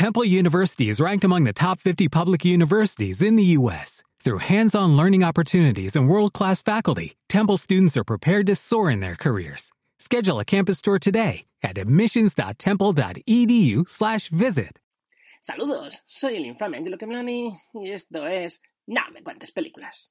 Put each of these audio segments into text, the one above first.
Temple University is ranked among the top 50 public universities in the U.S. Through hands-on learning opportunities and world-class faculty, Temple students are prepared to soar in their careers. Schedule a campus tour today at admissions.temple.edu/visit. Saludos, soy el infame Angelo Kemlani y esto es No me cuentes películas.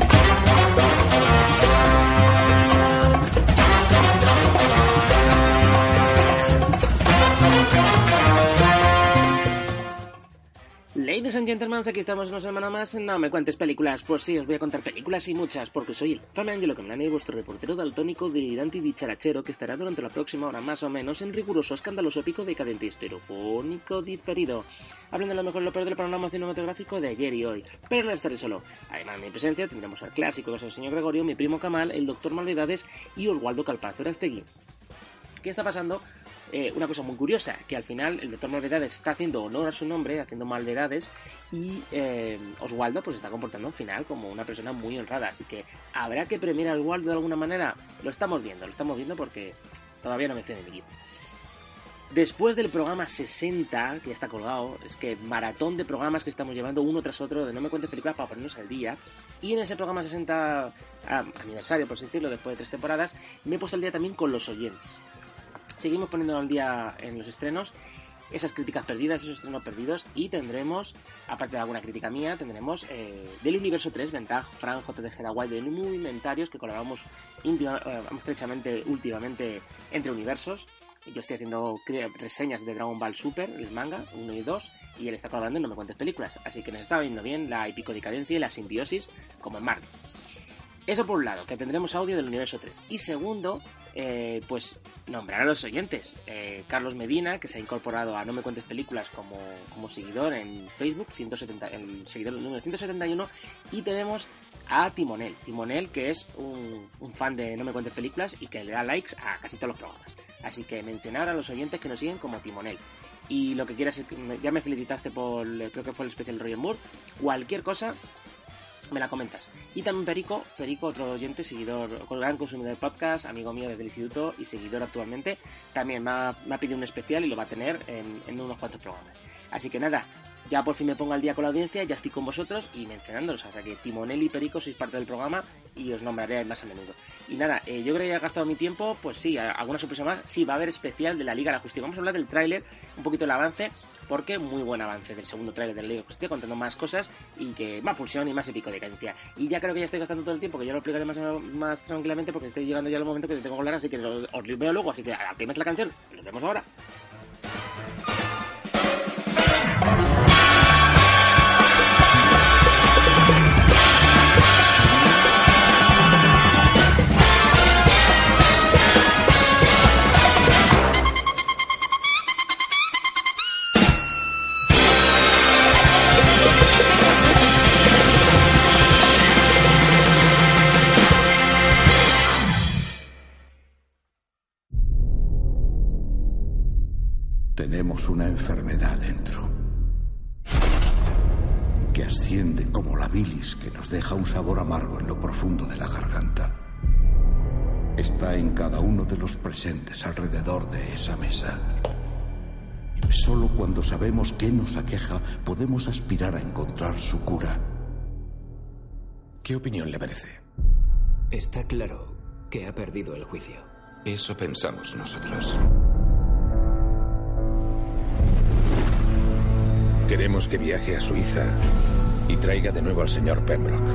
Ladies and gentlemen, aquí estamos una semana más No me cuentes películas. Pues sí, os voy a contar películas y muchas, porque soy el infame Angelo Kemlani, vuestro reportero daltónico, delirante y dicharachero que estará durante la próxima hora más o menos en riguroso, escandaloso, épico, decadente, estereofónico, diferido. Hablando de lo mejor y lo peor del panorama cinematográfico de ayer y hoy. Pero no estaré solo. Además, en mi presencia tendremos al clásico, que es el señor Gregorio, mi primo Kamal, el doctor Malvedades y Oswaldo Calpazo Arastegui. ¿Qué está pasando? Eh, una cosa muy curiosa, que al final el doctor Malvedades está haciendo honor a su nombre, haciendo Malvedades, y eh, Oswaldo pues está comportando al final como una persona muy honrada, así que habrá que premiar a Oswaldo de alguna manera, lo estamos viendo, lo estamos viendo porque todavía no menciona mi equipo. Después del programa 60, que ya está colgado, es que maratón de programas que estamos llevando uno tras otro de No me cuentes películas para ponernos al día. Y en ese programa 60 ah, aniversario, por así decirlo, después de tres temporadas, me he puesto al día también con los oyentes. Seguimos poniendo al día en los estrenos esas críticas perdidas, esos estrenos perdidos y tendremos, aparte de alguna crítica mía, tendremos eh, del Universo 3, Ventaj, Fran, JTG Dawai, de muy inventarios que colaboramos eh, estrechamente últimamente entre universos. Yo estoy haciendo reseñas de Dragon Ball Super, el manga, 1 y 2, y él está colaborando en No Me Cuentes Películas, así que nos está viendo bien la decadencia y la simbiosis, como en Marvel. Eso por un lado, que tendremos audio del universo 3. Y segundo, eh, pues nombrar a los oyentes. Eh, Carlos Medina, que se ha incorporado a No Me Cuentes Películas como, como seguidor en Facebook, 170, el seguidor número 171. Y tenemos a Timonel. Timonel, que es un, un fan de No Me Cuentes Películas y que le da likes a casi todos los programas. Así que mencionar a los oyentes que nos siguen como Timonel. Y lo que quieras, ya me felicitaste por, creo que fue el especial Roger Moore. Cualquier cosa, me la comentas. Y también Perico, Perico, otro oyente, seguidor, gran consumidor de podcast, amigo mío desde el instituto y seguidor actualmente, también me ha, pedido un especial y lo va a tener en, unos cuantos programas. Así que nada, ya por fin me pongo al día con la audiencia, ya estoy con vosotros y mencionándolos. O sea que Timonel y Perico sois parte del programa y os nombraré más a menudo. Y nada, eh, yo creo que he gastado mi tiempo, pues sí, alguna sorpresa más. Sí, va a haber especial de la Liga de la Justicia. Vamos a hablar del tráiler, un poquito el avance, porque muy buen avance del segundo tráiler de la Liga de la Justicia, contando más cosas y que más pulsión y más épico de cadencia. Y ya creo que ya estoy gastando todo el tiempo, que ya lo explicaré más, más tranquilamente porque estoy llegando ya al momento que tengo que hablar, así que os, os veo luego. Así que a la canción, nos vemos ahora. Tenemos una enfermedad dentro que asciende como la bilis que nos deja un sabor amargo en lo profundo de la garganta. Está en cada uno de los presentes alrededor de esa mesa. Solo cuando sabemos qué nos aqueja podemos aspirar a encontrar su cura. ¿Qué opinión le merece? Está claro que ha perdido el juicio. Eso pensamos nosotros. Queremos que viaje a Suiza y traiga de nuevo al señor Pembroke.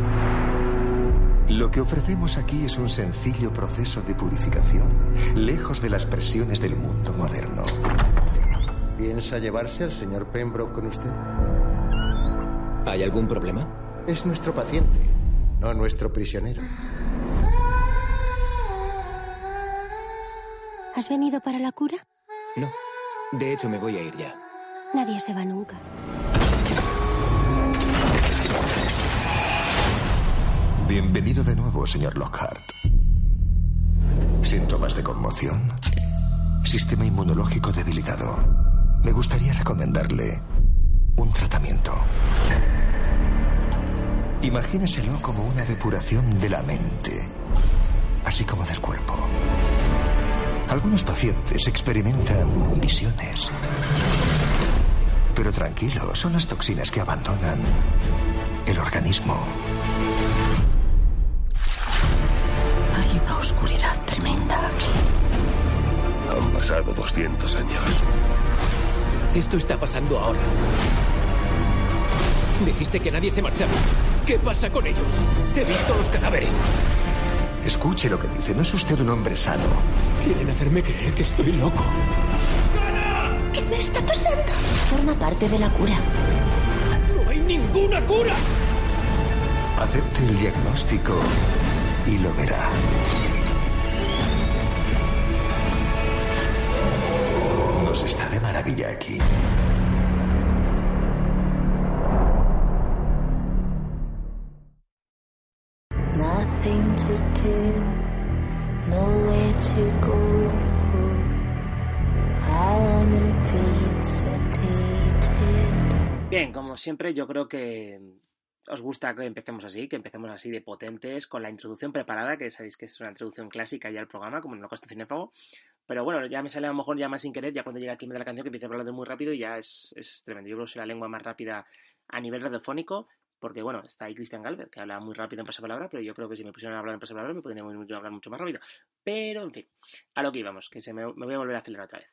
Lo que ofrecemos aquí es un sencillo proceso de purificación, lejos de las presiones del mundo moderno. ¿Piensa llevarse al señor Pembroke con usted? ¿Hay algún problema? Es nuestro paciente, no nuestro prisionero. ¿Has venido para la cura? No. De hecho, me voy a ir ya. Nadie se va nunca. Bienvenido de nuevo, señor Lockhart. Síntomas de conmoción. Sistema inmunológico debilitado. Me gustaría recomendarle un tratamiento. Imagíneselo como una depuración de la mente, así como del cuerpo. Algunos pacientes experimentan visiones. Pero tranquilo, son las toxinas que abandonan el organismo. Hay una oscuridad tremenda aquí. Han pasado 200 años. Esto está pasando ahora. Dijiste que nadie se marchaba. ¿Qué pasa con ellos? He visto los cadáveres. Escuche lo que dice. No es usted un hombre sano. Quieren hacerme creer que estoy loco. ¿Qué me está pasando? Forma parte de la cura. ¡No hay ninguna cura! Acepte el diagnóstico y lo verá. Nos está de maravilla aquí. Nothing to do, nowhere to go. Bien, como siempre, yo creo que os gusta que empecemos así, que empecemos así de potentes, con la introducción preparada, que sabéis que es una introducción clásica ya al programa, como en el Costo Cinéfago. Pero bueno, ya me sale a lo mejor ya más sin querer, ya cuando llega el clima de la canción, que empieza a hablar de muy rápido y ya es, es tremendo. Yo creo que soy la lengua más rápida a nivel radiofónico, porque bueno, está ahí Cristian Galvez, que habla muy rápido en pasapalabra, pero yo creo que si me pusieran a hablar en pasapalabra me podría hablar mucho más rápido. Pero, en fin, a lo que íbamos, que se me voy a volver a acelerar otra vez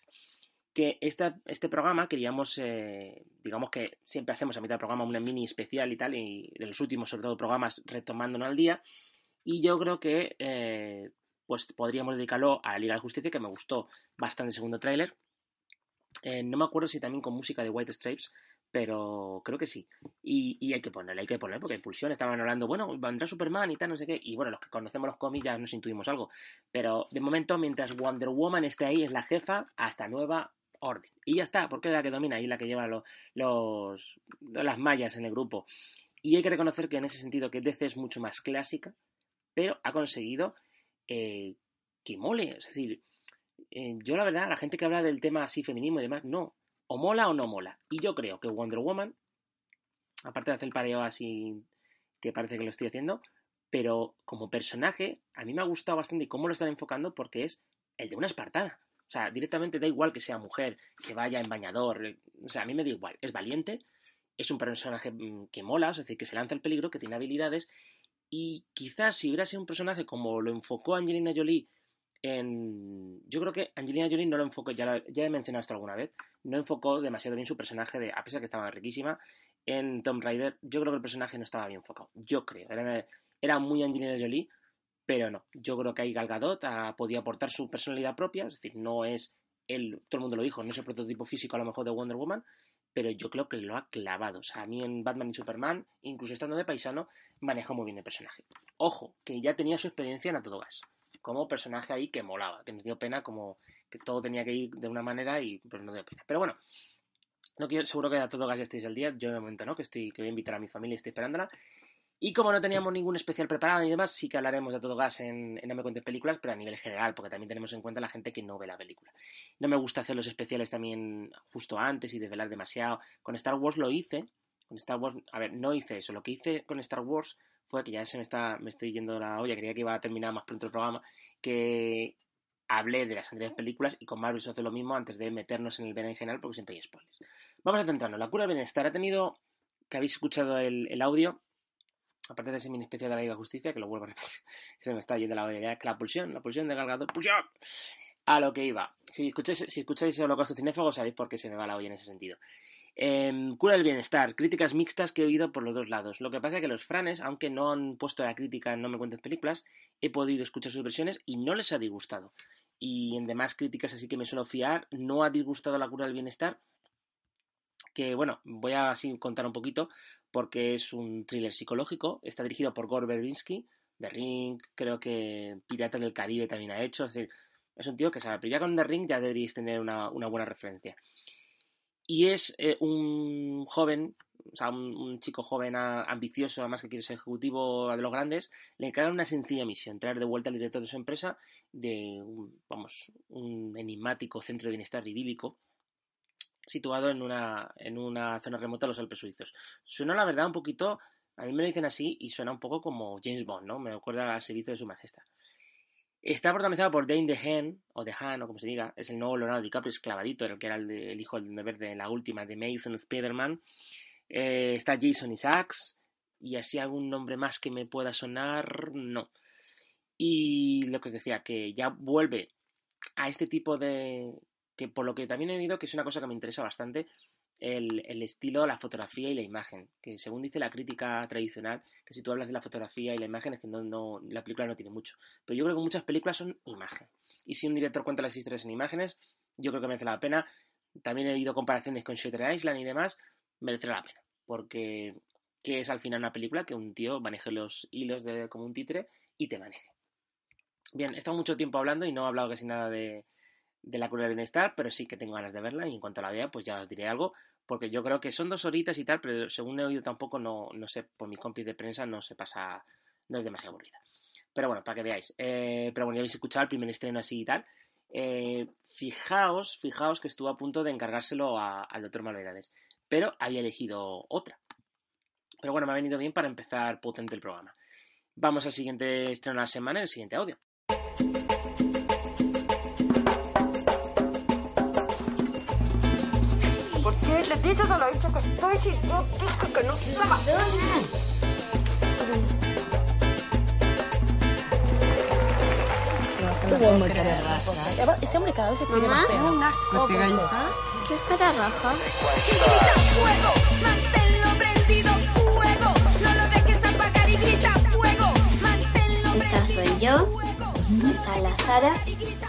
que esta, este programa queríamos, eh, digamos que siempre hacemos a mitad del programa una mini especial y tal, y de los últimos, sobre todo, programas retomándonos al día, y yo creo que eh, pues podríamos dedicarlo a Liga de Justicia, que me gustó bastante el segundo tráiler. Eh, no me acuerdo si también con música de White Stripes, pero creo que sí. Y, y hay que ponerle, hay que ponerle, porque Impulsión estaban hablando, bueno, vendrá Superman y tal, no sé qué. Y bueno, los que conocemos los cómics ya nos intuimos algo. Pero de momento, mientras Wonder Woman esté ahí, es la jefa, hasta nueva orden. Y ya está, porque es la que domina y la que lleva los, las mallas en el grupo. Y hay que reconocer que en ese sentido que DC es mucho más clásica, pero ha conseguido eh, que mole. Es decir, eh, yo la verdad, la gente que habla del tema así feminismo y demás, no. O mola o no mola. Y yo creo que Wonder Woman, aparte de hacer el pareo así que parece que lo estoy haciendo, pero como personaje, a mí me ha gustado bastante cómo lo están enfocando porque es el de una espartada. Sea, directamente da igual que sea mujer, que vaya en bañador. O sea, a mí me da igual. Es valiente, es un personaje mm, que mola, es decir, que se lanza al peligro, que tiene habilidades. Y quizás si hubiera sido un personaje como lo enfocó Angelina Jolie en... Yo creo que Angelina Jolie no lo enfocó, ya, lo, ya he mencionado esto alguna vez, no enfocó demasiado bien su personaje, de, a pesar que estaba riquísima, en Tomb Raider. Yo creo que el personaje no estaba bien enfocado. Yo creo. Era, era muy Angelina Jolie, pero no. Yo creo que ahí Gal Gadot ha podido aportar su personalidad propia, es decir, no es él, todo el mundo lo dijo, no es el prototipo físico a lo mejor de Wonder Woman, pero yo creo que lo ha clavado. O sea, a mí en Batman y Superman, incluso estando de paisano, manejó muy bien el personaje. Ojo, que ya tenía su experiencia en A como personaje ahí que molaba, que nos dio pena, como que todo tenía que ir de una manera y pero no dio pena. Pero bueno, no quiero, seguro que a todo gas ya estéis el día, yo de momento no, que estoy, que voy a invitar a mi familia y estoy esperándola. Y como no teníamos ningún especial preparado ni demás, sí que hablaremos de todo gas en, en No me cuentes películas, pero a nivel general, porque también tenemos en cuenta la gente que no ve la película. No me gusta hacer los especiales también justo antes y desvelar demasiado. Con Star Wars lo hice. Con Star Wars, a ver, no hice eso. Lo que hice con Star Wars fue que ya se me está, me estoy yendo la olla, creía que iba a terminar más pronto el programa, que hablé de las anteriores películas y con Marvel se hace lo mismo antes de meternos en el berenjenal porque siempre hay spoilers. Vamos a centrarnos. La cura del bienestar ha tenido, que habéis escuchado el, el audio, aparte de ese mini especial de la Liga Justicia, que lo vuelvo a repetir, que se me está yendo la olla que la pulsión, la pulsión de Galgado, pulsión. A lo que iba. Si escucháis, si escucháis Holocausto Cinéfago, sabéis por qué se me va la olla en ese sentido. Eh, cura del bienestar, críticas mixtas que he oído por los dos lados. Lo que pasa es que los franes, aunque no han puesto la crítica en No me cuentes películas, he podido escuchar sus versiones y no les ha disgustado. Y en demás críticas así que me suelo fiar, no ha disgustado la cura del bienestar. Que bueno, voy a así contar un poquito, porque es un thriller psicológico. Está dirigido por Gore Verbinski, The Ring, creo que Piratas del Caribe también ha hecho. Es un tío que sabe, pero ya con The Ring ya deberíais tener una, buena referencia. Y es eh, un joven, o sea, un, chico joven ambicioso, además que quiere ser ejecutivo de los grandes, le encargan una sencilla misión, traer de vuelta al director de su empresa de, un, vamos, un enigmático centro de bienestar idílico situado en una, en una zona remota de los Alpes suizos. Suena, la verdad, un poquito, a mí me lo dicen así y suena un poco como James Bond, ¿no? Me acuerda al servicio de su majestad. Está protagonizado por Dane DeHaan, o DeHaan, o como se diga, es el nuevo Leonardo DiCaprio, es clavadito, el que era el, hijo del Verde en la última de Mason Spider-Man. Eh, está Jason Isaacs, y así algún nombre más que me pueda sonar, no. Y lo que os decía, que ya vuelve a este tipo de... que por lo que también he oído que es una cosa que me interesa bastante, el, el estilo, la fotografía y la imagen. Que según dice la crítica tradicional, que si tú hablas de la fotografía y la imagen es que no, la película no tiene mucho. Pero yo creo que muchas películas son imagen. Y si un director cuenta las historias en imágenes, yo creo que merece la pena. También he oído comparaciones con Shutter Island y demás, merecerá la pena. Porque que es al final una película que un tío maneje los hilos de, como un títere y te maneje. Bien, he estado mucho tiempo hablando y no he hablado casi nada de, de la cura del bienestar, pero sí que tengo ganas de verla y en cuanto la vea, pues ya os diré algo, porque yo creo que son dos horitas y tal, pero según he oído tampoco, no, no sé, por mis compis de prensa no se pasa, no es demasiado aburrida. Pero bueno, para que veáis. Eh, pero bueno, ya habéis escuchado el primer estreno así y tal. Eh, fijaos, fijaos que estuvo a punto de encargárselo al doctor Malvedades, pero había elegido otra. Pero bueno, me ha venido bien para empezar potente el programa. Vamos al siguiente estreno de la semana, el siguiente audio. Qué le dices a la bicha que estoy dije que no estaba? Hubo cara raja. Ese hombre cada vez se quiere más feo. ¿Qué cara raja? ¡Fuego! ¡Manténlo prendido! ¡Fuego! No lo dejes apagar y grita ¡Fuego! ¡Manténlo Esta soy yo, esta es la Sara,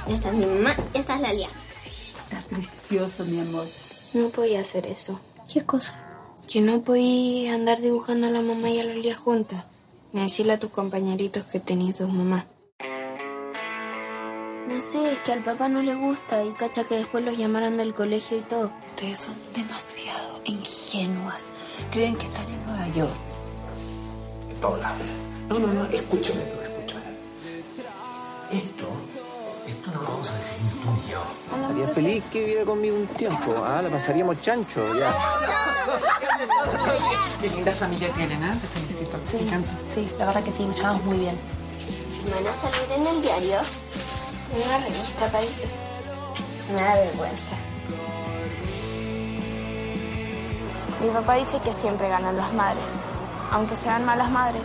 esta es mi mamá, y esta es la Lía. Está precioso, mi amor. No podía hacer eso. ¿Qué cosa? Que no podía andar dibujando a la mamá y a la Lía juntas. Y decirle a tus compañeritos que tenéis dos mamás. No sé, es que al papá no le gusta y cacha que después los llamaron del colegio y todo. Ustedes son demasiado ingenuas. Creen que están en Nueva York. Paula. No, no, no, escúchame, escúchame. Esto, esto no lo vamos a decidir tú y yo. Estaría feliz que viviera conmigo un tiempo. Ah, la pasaríamos chancho, ya. Qué linda familia tienen, ¿ah? Te felicito. Sí, Me encanta. sí, la verdad que sí, nos llevamos muy bien. ¿Van a salir en el diario? En una revista parece. Me da vergüenza. Mi papá dice que siempre ganan las madres, aunque sean malas madres.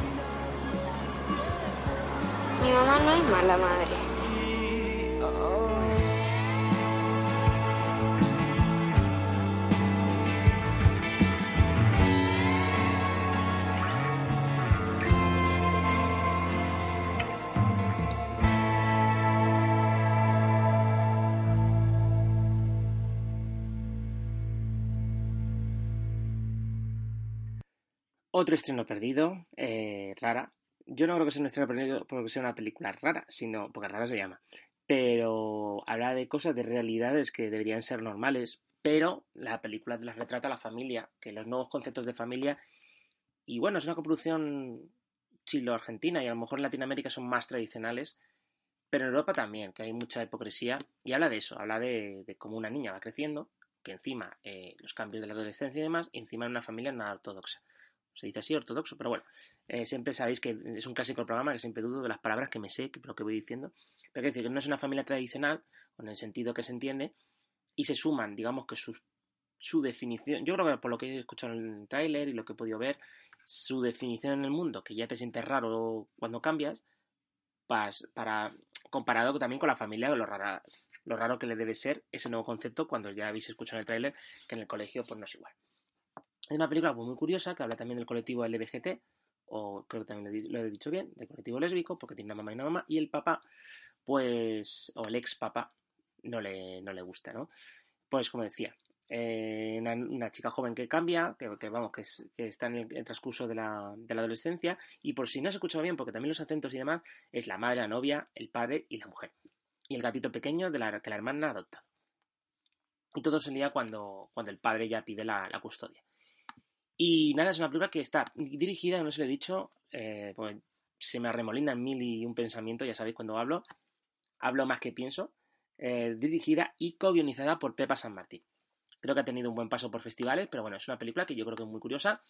Mi mamá no es mala madre. Otro estreno perdido, eh, rara. Yo no creo que sea un estreno perdido porque sea una película rara, sino porque rara se llama. Pero habla de cosas, de realidades que deberían ser normales, pero la película las retrata la familia, que los nuevos conceptos de familia. Y bueno, es una coproducción chilo-argentina y a lo mejor en Latinoamérica son más tradicionales, pero en Europa también, que hay mucha hipocresía. Y habla de eso, habla de, de cómo una niña va creciendo, que encima eh, los cambios de la adolescencia y demás, y encima en una familia nada ortodoxa se dice así, ortodoxo, pero bueno, eh, siempre sabéis que es un clásico programa, que siempre dudo de las palabras que me sé, que, pero que voy diciendo, pero quiero decir que no es una familia tradicional, con el sentido que se entiende, y se suman, digamos que su, definición, yo creo que por lo que he escuchado en el tráiler y lo que he podido ver, su definición en el mundo, que ya te sientes raro cuando cambias, pas, para comparado también con la familia, lo, rara, lo raro que le debe ser ese nuevo concepto cuando ya habéis escuchado en el tráiler que en el colegio pues no es igual. Es una película pues, muy curiosa que habla también del colectivo LBGT, o creo que también lo he, dicho bien, del colectivo lésbico, porque tiene una mamá y una mamá, y el papá, pues, o el ex papá, no le, no le gusta, ¿no? Pues como decía, eh, una, chica joven que cambia, que, vamos, que, es, que, está en el, transcurso de la, de la, adolescencia, y por si no se escucha bien, porque también los acentos y demás, es la madre, la novia, el padre y la mujer. Y el gatito pequeño de la que la hermana adopta. Y todo se lía cuando, cuando el padre ya pide la, la custodia. Y nada, es una película que está dirigida, no se lo he dicho, pues se me arremolina en mil y un pensamiento, ya sabéis cuando hablo, hablo más que pienso, eh, dirigida y co-guionizada por Pepa San Martín. Creo que ha tenido un buen paso por festivales, pero bueno, es una película que yo creo que es muy curiosa.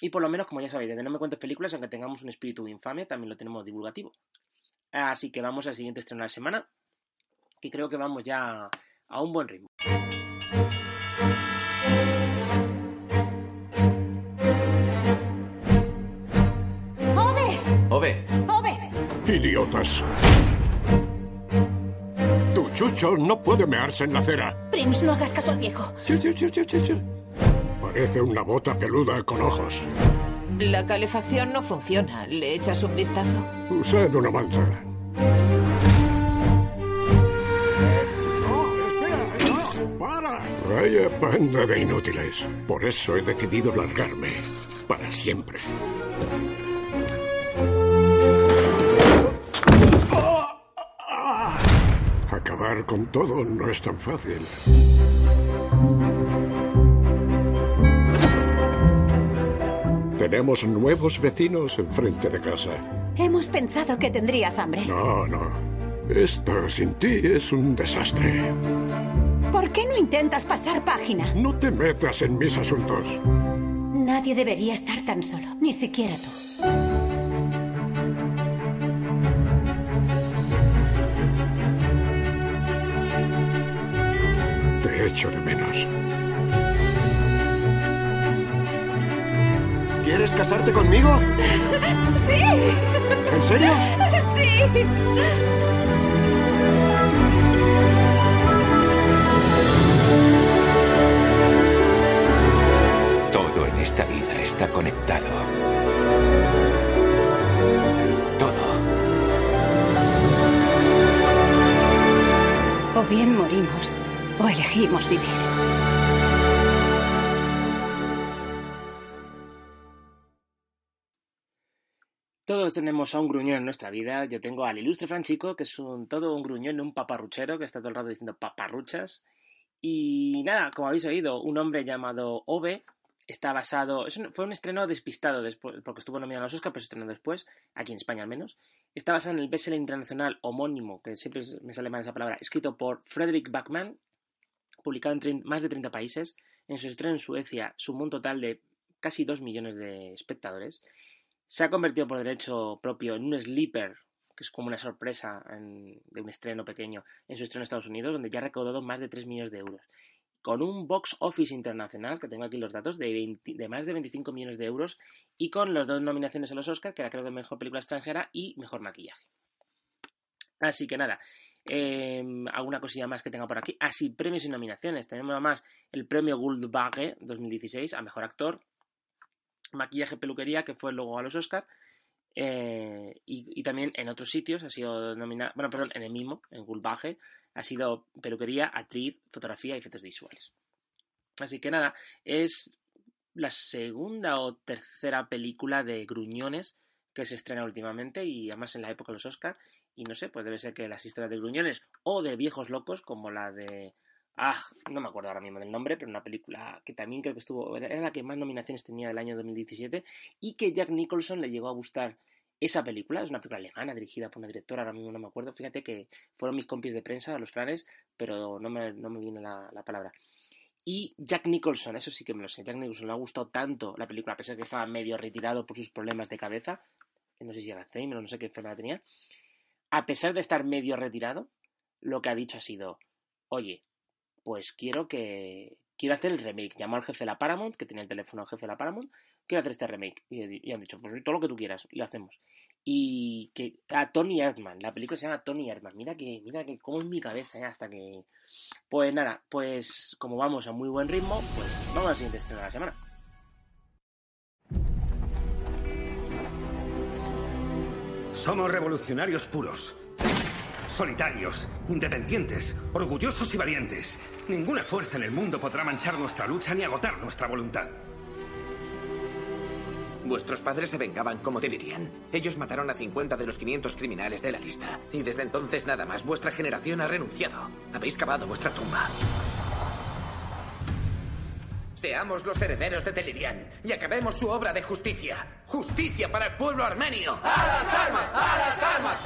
Y por lo menos, como ya sabéis, desde No me cuentes películas, aunque tengamos un espíritu infame, también lo tenemos divulgativo. Así que vamos al siguiente estreno de la semana, que creo que vamos ya a un buen ritmo. Idiotas. Tu chucho no puede mearse en la acera. Prince, no hagas caso al viejo. Parece una bota peluda con ojos. La calefacción no funciona. ¿Le echas un vistazo? Usted una manta. Vaya banda de inútiles. Por eso he decidido largarme. Para siempre. Acabar con todo no es tan fácil. Tenemos nuevos vecinos enfrente de casa. Hemos pensado que tendrías hambre. No, no. Esto sin ti es un desastre. ¿Por qué no intentas pasar página? No te metas en mis asuntos. Nadie debería estar tan solo, ni siquiera tú. Te echo de menos. ¿Quieres casarte conmigo? ¡Sí! ¿En serio? ¡Sí! todo en esta vida está conectado. Todo. O bien morimos, o elegimos vivir. Todos tenemos a un gruñón en nuestra vida. Yo tengo al ilustre Franchico, que es un, todo un gruñón, un paparruchero, que está todo el rato diciendo paparruchas. Y nada, como habéis oído, un hombre llamado Ove está basado. fue un estreno despistado después, porque estuvo nominado a los Oscars, pero se estrenó después, aquí en España al menos. Está basado en el bestseller internacional homónimo, que siempre me sale mal esa palabra, escrito por Frederick Backman, publicado en más de 30 países. En su estreno en Suecia sumó un total de casi 2 millones de espectadores. Se ha convertido por derecho propio en un sleeper, que es como una sorpresa de un estreno pequeño, en su estreno en Estados Unidos, donde ya ha recaudado más de 3 millones de euros. Con un box office internacional, que tengo aquí los datos, de, 20 de más de 25 millones de euros, y con las dos nominaciones a los Oscars, que era creo que mejor película extranjera y mejor maquillaje. Así que nada, eh, alguna cosilla más que tenga por aquí. Así, premios y nominaciones. Tenemos además el premio Guldbagge 2016 a mejor actor, maquillaje, peluquería, que fue luego a los Oscar. eh, y, y también en otros sitios ha sido nominado, bueno, perdón, en el mismo, en Guldbagge, ha sido peluquería, actriz, fotografía y efectos visuales. Así que nada, es la segunda o tercera película de Gruñones que se estrena últimamente y además en la época de los Oscar y no sé, pues debe ser que las historias de Gruñones o de viejos locos como la de ah, no me acuerdo ahora mismo del nombre, pero una película que también creo que estuvo era la que más nominaciones tenía del año 2017 y que Jack Nicholson le llegó a gustar esa película, es una película alemana dirigida por una directora, ahora mismo no me acuerdo, fíjate que fueron mis compis de prensa, los franes, pero no me, no me viene la, la palabra. Y Jack Nicholson, eso sí que me lo sé. Jack Nicholson le ha gustado tanto la película, a pesar de que estaba medio retirado por sus problemas de cabeza. No sé si era Alzheimer o no sé qué enfermedad tenía. A pesar de estar medio retirado, lo que ha dicho ha sido: Oye, pues quiero que. Quiero hacer el remake. Llamó al jefe de la Paramount, que tenía el teléfono al jefe de la Paramount. Quiero hacer este remake. Y, han dicho: Pues todo lo que tú quieras, lo hacemos. Y que. A Tony Erdman. La película se llama Tony Erdman. Mira que. Mira que. Como en mi cabeza, ¿eh? hasta que. Pues nada, pues como vamos a muy buen ritmo, pues vamos al siguiente estreno de la semana. Somos revolucionarios puros. Solitarios, independientes, orgullosos y valientes. Ninguna fuerza en el mundo podrá manchar nuestra lucha ni agotar nuestra voluntad. Vuestros padres se vengaban, como dirían. Ellos mataron a 50 de los 500 criminales de la lista. Y desde entonces nada más. Vuestra generación ha renunciado. Habéis cavado vuestra tumba. Seamos los herederos de Telirian y acabemos su obra de justicia. Justicia para el pueblo armenio. ¡A las armas! ¡A las armas!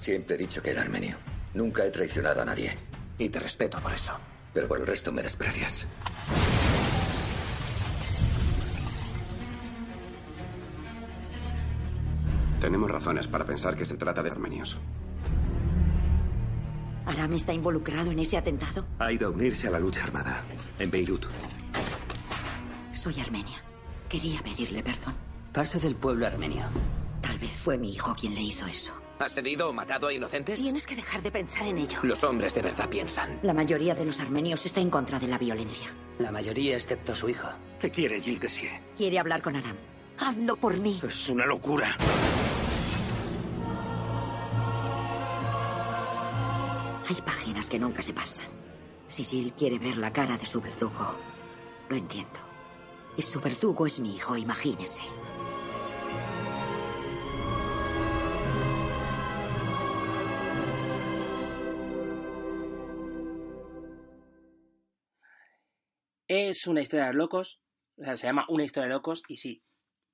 Siempre he dicho que era armenio. Nunca he traicionado a nadie. Y te respeto por eso. Pero por el resto me desprecias. Tenemos razones para pensar que se trata de armenios. ¿Aram está involucrado en ese atentado? Ha ido a unirse a la lucha armada en Beirut. Soy armenia. Quería pedirle perdón. Paso del pueblo armenio. Tal vez fue mi hijo quien le hizo eso. ¿Has herido o matado a inocentes? Tienes que dejar de pensar en ello. Los hombres de verdad piensan. La mayoría de los armenios está en contra de la violencia. La mayoría, excepto su hijo. ¿Qué quiere Gildesie? Quiere hablar con Aram. Hazlo por mí. Es una locura. Hay páginas que nunca se pasan. Si quiere ver la cara de su verdugo, lo entiendo. Y su verdugo es mi hijo, imagínese. Es una historia de locos. O sea, se llama Una historia de locos y sí,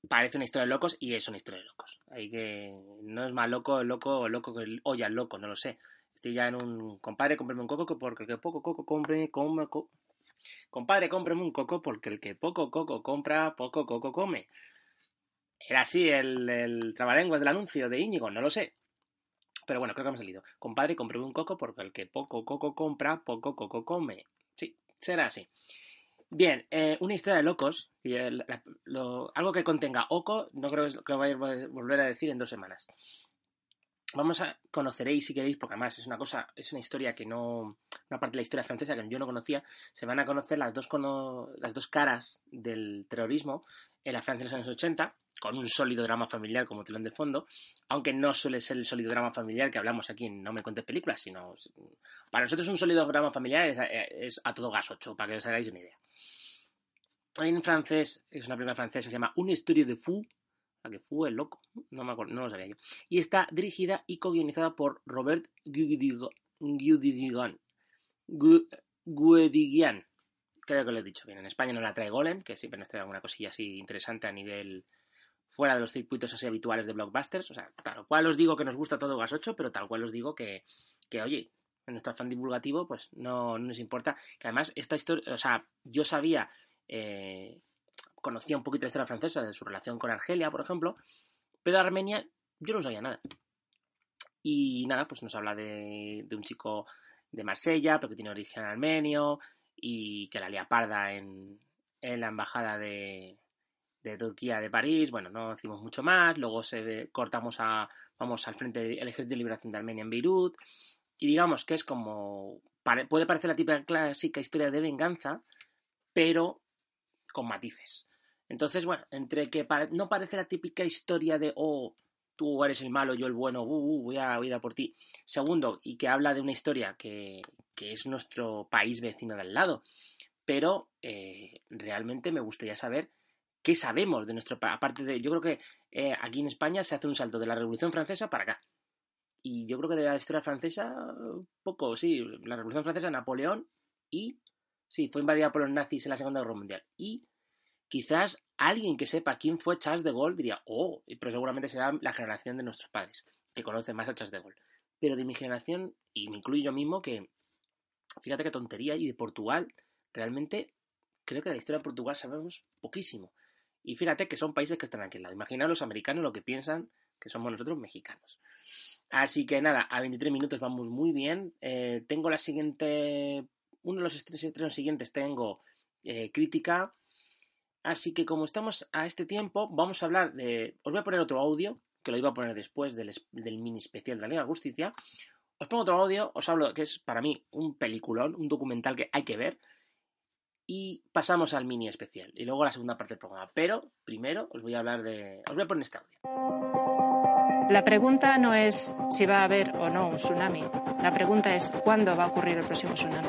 parece una historia de locos y es una historia de locos. Hay que. No es más loco el loco o loco que el el loco, no lo sé. Estoy ya en un. Compadre, cómprame un coco porque el que poco coco compre, come. co- Compadre, cómprame un coco porque el que poco coco compra, poco coco come. Era así el, el trabalenguas del anuncio de Íñigo, no lo sé. Pero bueno, creo que ha salido. Compadre, cómprame un coco porque el que poco coco compra, poco coco come. Sí, será así. Bien, eh, una historia de locos. y algo que contenga oco, no creo que lo vaya a volver a decir en dos semanas. Vamos a conoceréis si queréis, porque además es una cosa, es una historia que no, una parte de la historia francesa que yo no conocía. Se van a conocer las dos, cono- las dos caras del terrorismo en la Francia de los años 80, con un sólido drama familiar como telón de fondo, aunque no suele ser el sólido drama familiar que hablamos aquí en No me cuentes películas, sino para nosotros un sólido drama familiar es, es a todo gas 8, para que os hagáis una idea. En francés, es una película francesa, se llama Una historia de fou, la que fou el loco, no me acuerdo, no lo sabía yo. Y está dirigida y co-guionizada por Robert Guédiguian. Guédiguian. Gu- Guédiguian. Creo que lo he dicho bien. En España no la trae Golem, que siempre nos trae alguna cosilla así interesante a nivel fuera de los circuitos así habituales de blockbusters. O sea, tal cual os digo que nos gusta todo Gas 8, pero tal cual os digo que, que oye, en nuestro afán divulgativo, pues no, no nos importa. Que además, esta historia, o sea, yo sabía, eh, conocía un poquito la historia francesa de su relación con Argelia, por ejemplo, pero de Armenia yo no sabía nada. Y nada, pues nos habla de, de un chico de Marsella, pero que tiene origen armenio y que la lía parda en, la embajada de, de Turquía de París. Bueno, no decimos mucho más. Luego se cortamos a, vamos al frente del Ejército de Liberación de Armenia en Beirut. Y digamos que es como, puede parecer la típica clásica historia de venganza, pero con matices. Entonces, bueno, entre que no parece la típica historia de, oh, tú eres el malo, yo el bueno, uh, uh, voy, a, voy a por ti. Segundo, y que habla de una historia que, que es nuestro país vecino de al lado. Pero eh, realmente me gustaría saber qué sabemos de nuestro país. Aparte de, yo creo que eh, aquí en España se hace un salto de la Revolución Francesa para acá. Y yo creo que de la historia francesa, poco, sí. La Revolución Francesa, Napoleón y. Sí, fue invadida por los nazis en la Segunda Guerra Mundial. Y quizás alguien que sepa quién fue Charles de Gaulle diría, oh, pero seguramente será la generación de nuestros padres, que conoce más a Charles de Gaulle. Pero de mi generación, y me incluyo yo mismo, que fíjate qué tontería, y de Portugal, realmente creo que de la historia de Portugal sabemos poquísimo. Y fíjate que son países que están aquí al lado. Imaginaos los americanos lo que piensan que somos nosotros mexicanos. Así que nada, a 23 minutos vamos muy bien. Eh, tengo la siguiente. Uno de los estrenos siguientes tengo eh, crítica. Así que como estamos a este tiempo, vamos a hablar de... Os voy a poner otro audio, que lo iba a poner después del, mini especial de la Liga de Justicia. Os pongo otro audio, os hablo que es para mí un peliculón, un documental que hay que ver. Y pasamos al mini especial. Y luego a la segunda parte del programa. Pero primero os voy a hablar de... Os voy a poner este audio. La pregunta no es si va a haber o no un tsunami. La pregunta es cuándo va a ocurrir el próximo tsunami.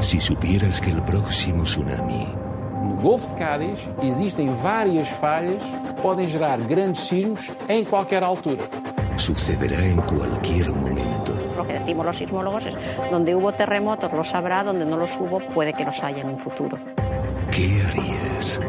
Se supieras que el próximo tsunami No Golfo de Cádiz existem várias falhas que podem gerar grandes sismos em qualquer altura. sucederá en cualquier momento. Lo que decimos los sismólogos es, donde hubo terremotos los habrá, donde no los hubo puede que los haya en un futuro. ¿Qué harías?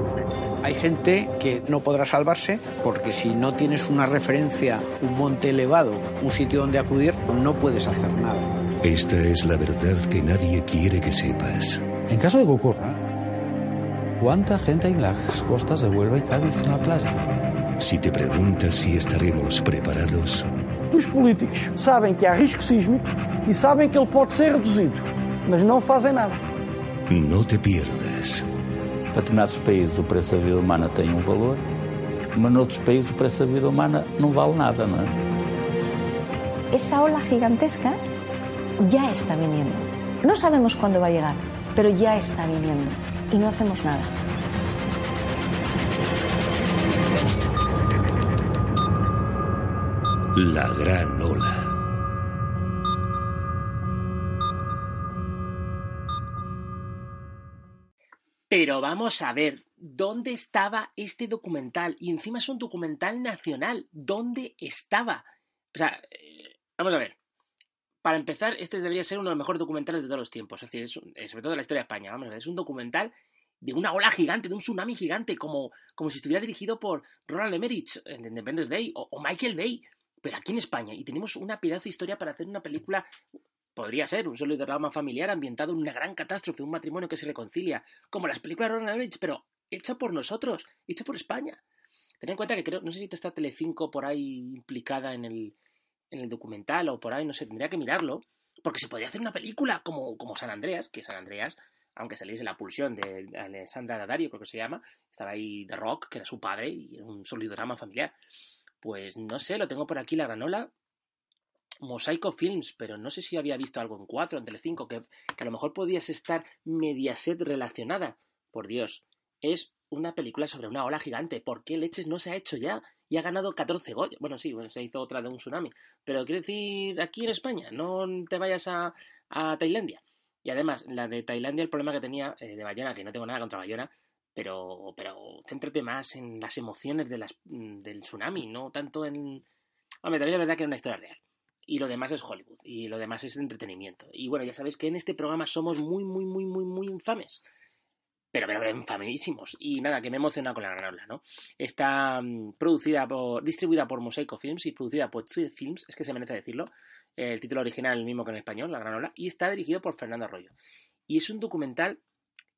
Hay gente que no podrá salvarse porque si no tienes una referencia, un monte elevado, un sitio donde acudir, no puedes hacer nada. Esta es la verdad que nadie quiere que sepas. En caso de que ocurra, ¿cuánta gente en las costas de Huelva y Cádiz en la playa? Si te preguntas si estaremos preparados, Os políticos sabem que há risco sísmico e sabem que ele pode ser reduzido, mas não fazem nada. no te pierdas. Para determinados países o preço da vida humana tem um valor, mas noutros países o preço da vida humana não vale nada, não é? Esa ola gigantesca ya está viniendo. No sabemos cuándo va a llegar, pero ya está viniendo y no hacemos nada. La gran ola. Pero vamos a ver, ¿dónde estaba este documental? Y encima es un documental nacional. ¿Dónde estaba? O sea, eh, vamos a ver. Para empezar, este debería ser uno de los mejores documentales de todos los tiempos. Es decir, es un- eh, sobre todo de la historia de España. Vamos a ver, es un documental de una ola gigante, de un tsunami gigante, como, como si estuviera dirigido por Roland Emmerich en Independence Day o, Michael Bay, pero aquí en España. Y tenemos una pedazo de historia para hacer una película podría ser un sólido drama familiar ambientado en una gran catástrofe, un matrimonio que se reconcilia, como las películas de Roland Emmerich, pero hecha por nosotros, hecha por España. Ten en cuenta que creo, no sé si está Telecinco por ahí implicada en el, en el documental o por ahí, no sé, tendría que mirarlo, porque se podría hacer una película como, como San Andreas, que San Andreas, aunque saliese la pulsión de Alessandra Daddario, creo que se llama, estaba ahí The Rock, que era su padre, y un sólido drama familiar. Pues no sé, lo tengo por aquí la granola, Mosaico Films, pero no sé si había visto algo en 4, en Telecinco, que, que a lo mejor podías estar Mediaset relacionada. Por Dios, es una película sobre una ola gigante. ¿Por qué leches no se ha hecho ya? Y ha ganado 14 Goya. Bueno, sí, bueno, se hizo otra de un tsunami. Pero quiero decir, aquí en España, no te vayas a, a Tailandia. Y además, la de Tailandia, el problema que tenía eh, de Bayona, que no tengo nada contra Bayona, pero, pero céntrate más en las emociones de las, mm, del tsunami, no tanto en... Hombre, también es verdad que era una historia real y lo demás es Hollywood y lo demás es entretenimiento. Y bueno, ya sabéis que en este programa somos muy, muy, muy, muy, muy infames. Pero, pero, pero infamísimos. Y nada, que me he emocionado con la granola, ¿no? Está mm, producida por, distribuida por Mosaico Films y producida por Tweed Films, es que se merece decirlo. El título original es el mismo que en español, La granola, y está dirigido por Fernando Arroyo. Y es un documental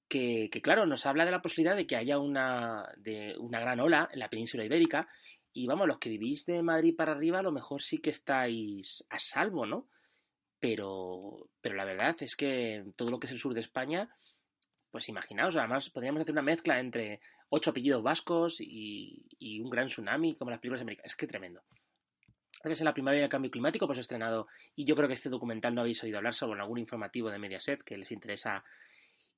que, que, claro, nos habla de la posibilidad de que haya una, de una gran ola en la península ibérica y vamos, los que vivís de Madrid para arriba, a lo mejor sí que estáis a salvo, ¿no? Pero, pero la verdad es que todo lo que es el sur de España, pues imaginaos, además podríamos hacer una mezcla entre ocho apellidos vascos y, y un gran tsunami como las películas americanas. Es que tremendo. Que en la primavera del cambio climático, pues estrenado, y yo creo que este documental no habéis oído hablar, salvo en algún informativo de Mediaset que les interesa.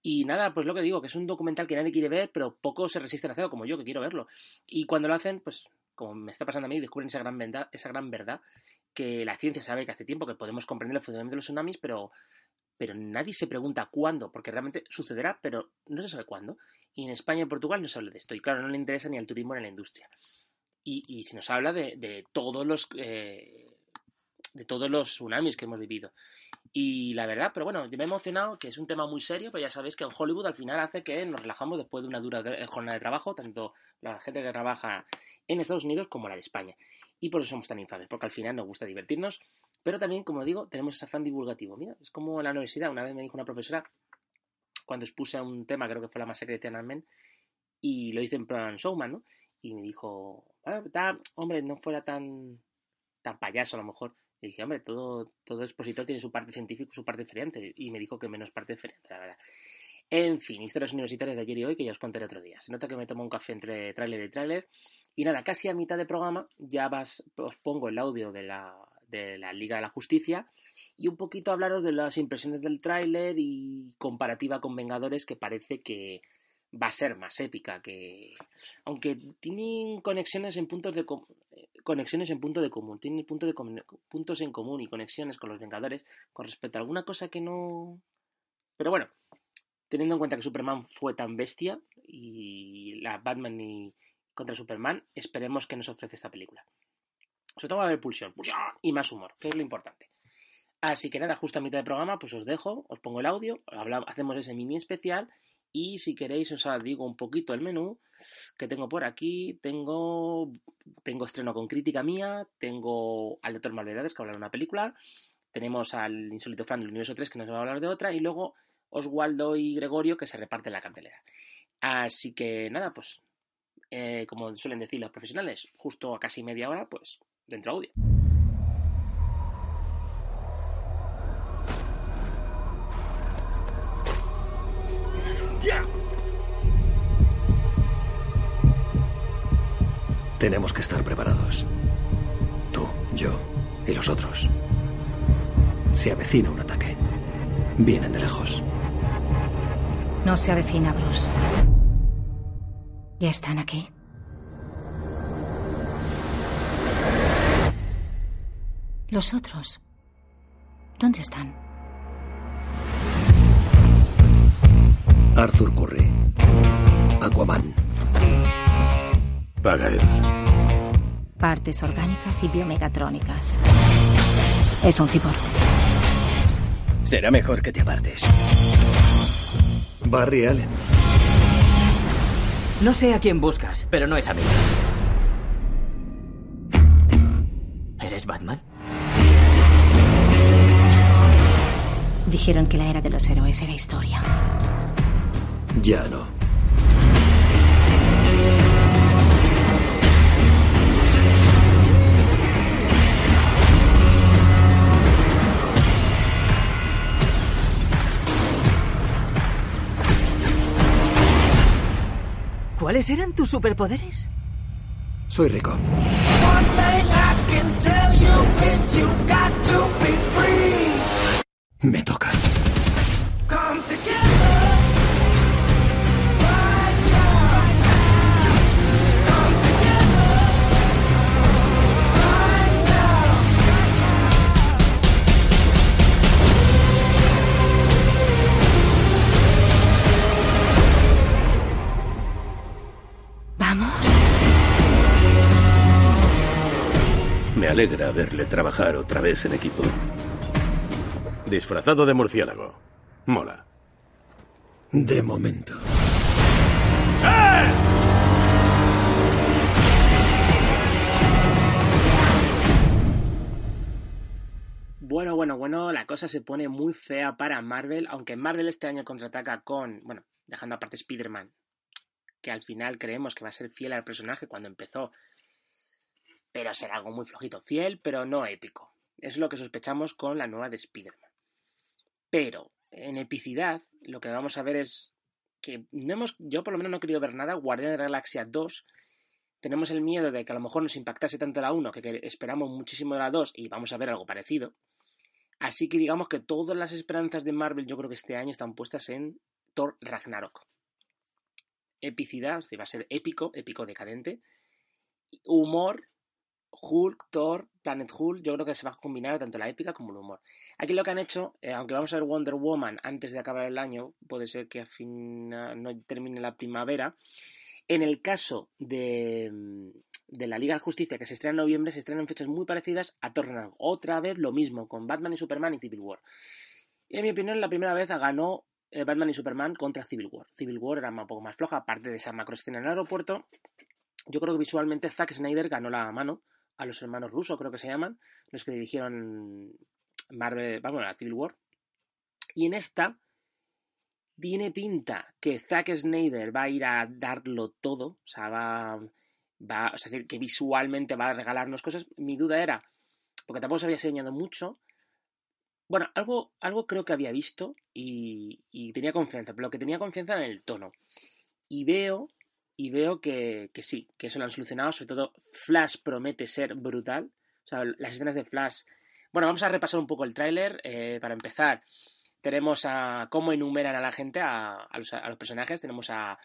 Y nada, pues lo que digo, que es un documental que nadie quiere ver, pero pocos se resisten a hacerlo, como yo, que quiero verlo. Y cuando lo hacen, pues como me está pasando a mí, descubren esa gran verdad, esa gran verdad que la ciencia sabe que hace tiempo que podemos comprender el funcionamiento de los tsunamis, pero, pero nadie se pregunta cuándo, porque realmente sucederá, pero no se sabe cuándo. Y en España y en Portugal no se habla de esto, y claro, no le interesa ni al turismo ni a la industria. Y, y se nos habla de, de todos los eh, de todos los tsunamis que hemos vivido. Y la verdad, pero bueno, me he emocionado, que es un tema muy serio, pero ya sabéis que en Hollywood al final hace que nos relajamos después de una dura jornada de trabajo, tanto la gente que trabaja en Estados Unidos como la de España. Y por eso somos tan infames, porque al final nos gusta divertirnos, pero también, como digo, tenemos ese afán divulgativo. Mira, es como en la universidad, una vez me dijo una profesora, cuando expuse un tema, creo que fue la más secreta en Almen, y lo hice en plan showman, ¿no? Y me dijo, ah, hombre, no fuera tan, tan payaso a lo mejor. Y dije, hombre, todo, todo expositor tiene su parte científica su parte diferente. Y me dijo que menos parte diferente, la verdad. En fin, historias universitarias de ayer y hoy que ya os contaré otro día. Se nota que me tomo un café entre tráiler y tráiler. Y nada, casi a mitad de programa ya vas, os pongo el audio de la, de la Liga de la Justicia y un poquito hablaros de las impresiones del tráiler y comparativa con Vengadores que parece que va a ser más épica que aunque tienen conexiones en puntos de conexiones en punto de común tienen de puntos en común y conexiones con los Vengadores con respecto a alguna cosa que no pero bueno teniendo en cuenta que Superman fue tan bestia y la Batman y contra Superman esperemos que nos ofrece esta película Sobre todo va a haber pulsión, y más humor, que es lo importante. Así que nada, justo a mitad de programa, pues os dejo, os pongo el audio, hacemos ese mini especial y si queréis os digo un poquito el menú que tengo por aquí. Tengo, tengo estreno con crítica mía, tengo al doctor Malvedades que habla de una película, tenemos al insólito fan del universo 3 que nos va a hablar de otra y luego Oswaldo y Gregorio que se reparten la cartelera. Así que nada, pues eh, como suelen decir los profesionales, justo a casi media hora, pues dentro audio. Tenemos que estar preparados. Tú, yo y los otros. Se avecina un ataque. Vienen de lejos. No se avecina, Bruce. Ya están aquí. Los otros. ¿Dónde están? Arthur Curry. Aquaman. Paga él. Partes orgánicas y biomegatrónicas. Es un cyborg. Será mejor que te apartes. Barry Allen. No sé a quién buscas, pero no es a mí. ¿Eres Batman? Dijeron que la era de los héroes era historia. Ya no. ¿Cuáles eran tus superpoderes? Soy rico. Me toca. Vamos. Me alegra verle trabajar otra vez en equipo. Disfrazado de murciélago. Mola. De momento. Bueno, bueno, bueno, la cosa se pone muy fea para Marvel, aunque Marvel este año contraataca con, bueno, dejando aparte Spider-Man, que al final creemos que va a ser fiel al personaje cuando empezó, pero será algo muy flojito, fiel, pero no épico. Es lo que sospechamos con la nueva de Spider-Man. Pero en epicidad, lo que vamos a ver es que no hemos, yo por lo menos no he querido ver nada, Guardián de la Galaxia 2. Tenemos el miedo de que a lo mejor nos impactase tanto la 1 que, esperamos muchísimo de la 2 y vamos a ver algo parecido. Así que digamos que todas las esperanzas de Marvel yo creo que este año están puestas en Thor Ragnarok. Epicidad, va a ser épico, épico decadente. Humor, Hulk, Thor, Planet Hulk, yo creo que se va a combinar tanto la épica como el humor. Aquí lo que han hecho, eh, aunque vamos a ver Wonder Woman antes de acabar el año, puede ser que a fin no termine la primavera. En el caso de, de la Liga de Justicia, que se estrena en noviembre, se estrenan fechas muy parecidas a Thor Ragnarok. Otra vez lo mismo, con Batman y Superman y Civil War. Y en mi opinión, la primera vez ganó eh, Batman y Superman contra Civil War. Civil War era un poco más floja, aparte de esa macroescena en el aeropuerto. Yo creo que visualmente Zack Snyder ganó la mano a los hermanos rusos, creo que se llaman, los que dirigieron Marvel, bueno, la Civil War. Y en esta tiene pinta que Zack Snyder va a ir a darlo todo, o sea, va, va o sea, que visualmente va a regalarnos cosas. Mi duda era, porque tampoco se había enseñado mucho, bueno, algo, algo creo que había visto y, y, tenía confianza, pero lo que tenía confianza era en el tono. Y veo, y veo que, que, sí, que eso lo han solucionado, sobre todo Flash promete ser brutal. O sea, las escenas de Flash. Bueno, vamos a repasar un poco el tráiler. Eh, para empezar, tenemos a cómo enumeran a la gente, a, a, los, personajes. Tenemos a,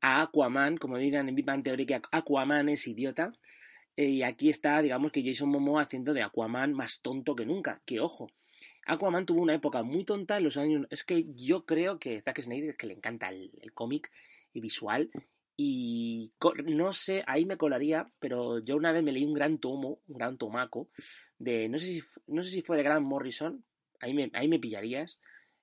a, Aquaman, como dirán en Big Bang que Aquaman es idiota. Eh, y aquí está, digamos, que Jason Momoa haciendo de Aquaman más tonto que nunca. Que ojo, Aquaman tuvo una época muy tonta en los años. Es que yo creo que Zack Snyder que le encanta el cómic y visual Y no sé, ahí me colaría, pero yo una vez me leí un gran tomo, un gran tomaco, de, no sé si, no sé si fue de Grant Morrison, ahí me, ahí me pillarías.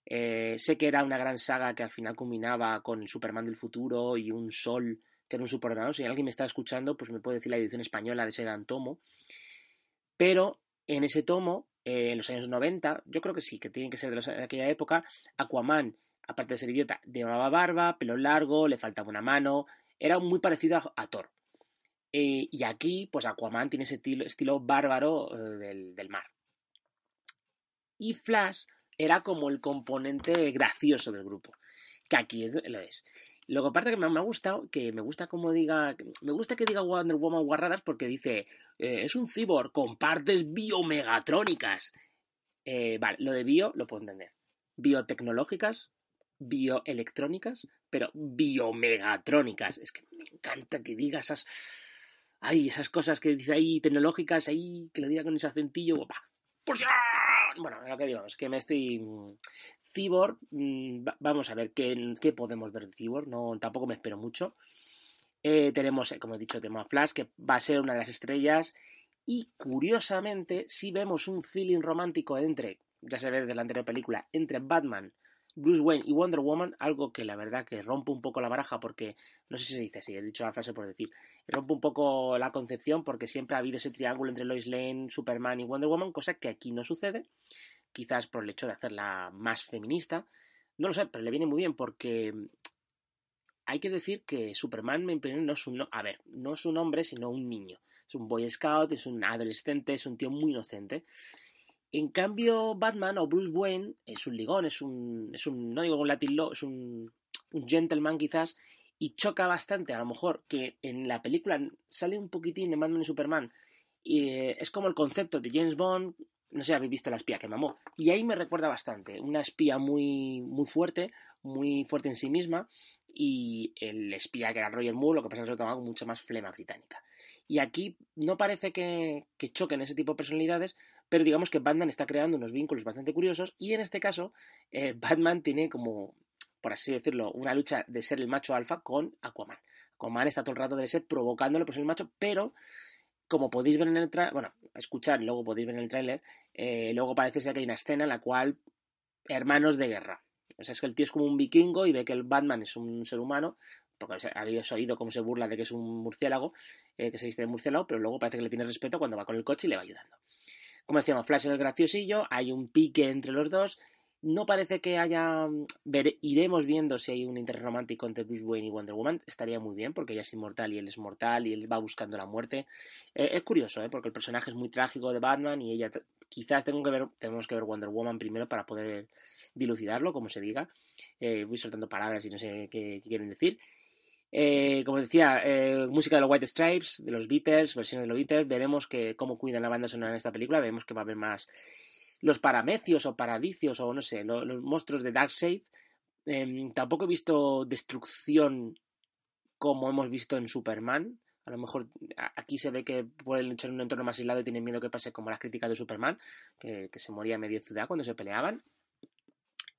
Eh, sé que era una gran saga que al final culminaba con el Superman del futuro y un sol que era un superordenador. Si alguien me está escuchando, pues me puede decir la edición española de ese gran tomo. Pero en ese tomo, eh, en los años 90, yo creo que sí, que tiene que ser de, los- de aquella época, Aquaman, aparte de ser idiota, llevaba barba, pelo largo, le faltaba una mano, era muy parecido a, Thor. Eh, y aquí, pues Aquaman tiene ese estilo, bárbaro eh, del, mar. Y Flash era como el componente gracioso del grupo, que aquí es- lo es. Lo que aparte que me, ha gustado, que me gusta como diga, me gusta que diga Wonder Woman guarradas porque dice, eh, es un cyborg con partes biomegatrónicas. Vale, lo de bio lo puedo entender. Biotecnológicas, bioelectrónicas, pero biomegatrónicas. Es que me encanta que diga esas. Ay, esas cosas que dice ahí tecnológicas, ahí que lo diga con ese acentillo. ¡buah! ¡Pues ya! Bueno, lo que digo es que me estoy. mm, Cyborg, mm, va- vamos a ver qué, qué podemos ver de Cyborg. No, tampoco me espero mucho. Eh, tenemos, eh, como he dicho, tema Flash, que va a ser una de las estrellas. Y curiosamente, si vemos un feeling romántico entre, ya se ve desde la anterior película, entre Batman, Bruce Wayne y Wonder Woman, algo que la verdad que rompe un poco la baraja porque, no sé si se dice así, he dicho la frase por decir, rompe un poco la concepción porque siempre ha habido ese triángulo entre Lois Lane, Superman y Wonder Woman, cosa que aquí no sucede, quizás por el hecho de hacerla más feminista, no lo sé, pero le viene muy bien porque hay que decir que Superman, me impresiona, no es un, a ver, no es un hombre, sino un niño. Es un boy scout, es un adolescente, es un tío muy inocente. En cambio, Batman o Bruce Wayne es un ligón, es un, es un no digo un Latin law, es un, gentleman quizás, y choca bastante, a lo mejor, que en la película sale un poquitín de Batman y Superman, y eh, es como el concepto de James Bond, no sé habéis visto la espía que mamó, y ahí me recuerda bastante, una espía muy, muy fuerte, muy fuerte en sí misma, y el espía que era Roger Moore, lo que pasa es que se lo tomaba con mucha más flema británica. Y aquí no parece que choquen ese tipo de personalidades, pero digamos que Batman está creando unos vínculos bastante curiosos y en este caso eh, Batman tiene como, por así decirlo, una lucha de ser el macho alfa con Aquaman. Aquaman está todo el rato de ser provocándole por ser el macho, pero como podéis ver en el trailer, bueno, escuchar luego podéis ver en el tráiler, eh, luego parece ser que hay una escena en la cual hermanos de guerra. O sea, es que el tío es como un vikingo y ve que el Batman es un ser humano, porque habéis oído cómo se burla de que es un murciélago, eh, que se viste de murciélago, pero luego parece que le tiene respeto cuando va con el coche y le va ayudando. Como decíamos, Flash es el graciosillo, hay un pique entre los dos. No parece que haya. Ver, iremos viendo si hay un interés romántico entre Bruce Wayne y Wonder Woman. Estaría muy bien, porque ella es inmortal y él es mortal y él va buscando la muerte. Eh, es curioso, ¿eh? porque el personaje es muy trágico de Batman y ella. Quizás tengo que ver, tenemos que ver Wonder Woman primero para poder dilucidarlo, como se diga. Eh, voy soltando palabras y no sé qué quieren decir. Eh, como decía, eh, música de los White Stripes, de los Beatles, versiones de los Beatles. Veremos que cómo cuidan la banda sonora en esta película. Vemos que va a haber más los paramecios o paradicios o no sé, los, monstruos de Darkseid. Eh, tampoco he visto destrucción como hemos visto en Superman. A lo mejor aquí se ve que pueden echar un entorno más aislado y tienen miedo que pase como las críticas de Superman, que, que se moría medio ciudad cuando se peleaban.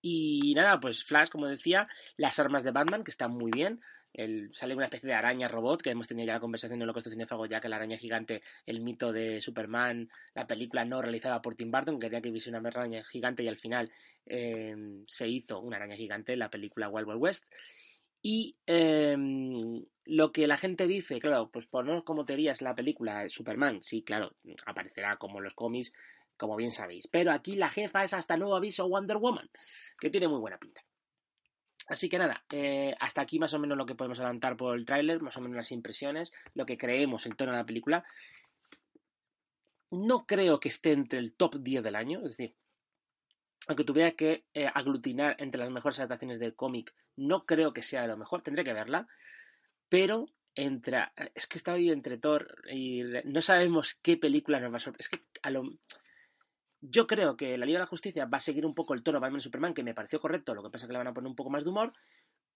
Y nada, pues Flash, como decía, las armas de Batman, que están muy bien. El, sale una especie de araña robot, que hemos tenido ya la conversación en lo que está cinéfago ya que la araña gigante, el mito de Superman, la película no realizada por Tim Burton, que tenía que visión una araña gigante y al final eh, se hizo una araña gigante en la película Wild Wild West. Y eh, lo que la gente dice, claro, pues poner como teorías la película Superman, sí, claro, aparecerá como los cómics, como bien sabéis. Pero aquí la jefa es hasta nuevo aviso Wonder Woman, que tiene muy buena pinta. Así que nada, eh, hasta aquí más o menos lo que podemos adelantar por el tráiler, más o menos las impresiones, lo que creemos, el tono de la película. No creo que esté entre el top 10 del año, es decir, aunque tuviera que eh, aglutinar entre las mejores adaptaciones del cómic, no creo que sea de lo mejor, tendré que verla, pero es que está ahí entre Thor y no sabemos qué película nos va a sorprender. Es que a lo, yo creo que la Liga de la Justicia va a seguir un poco el tono Batman Superman, que me pareció correcto, lo que pasa es que le van a poner un poco más de humor,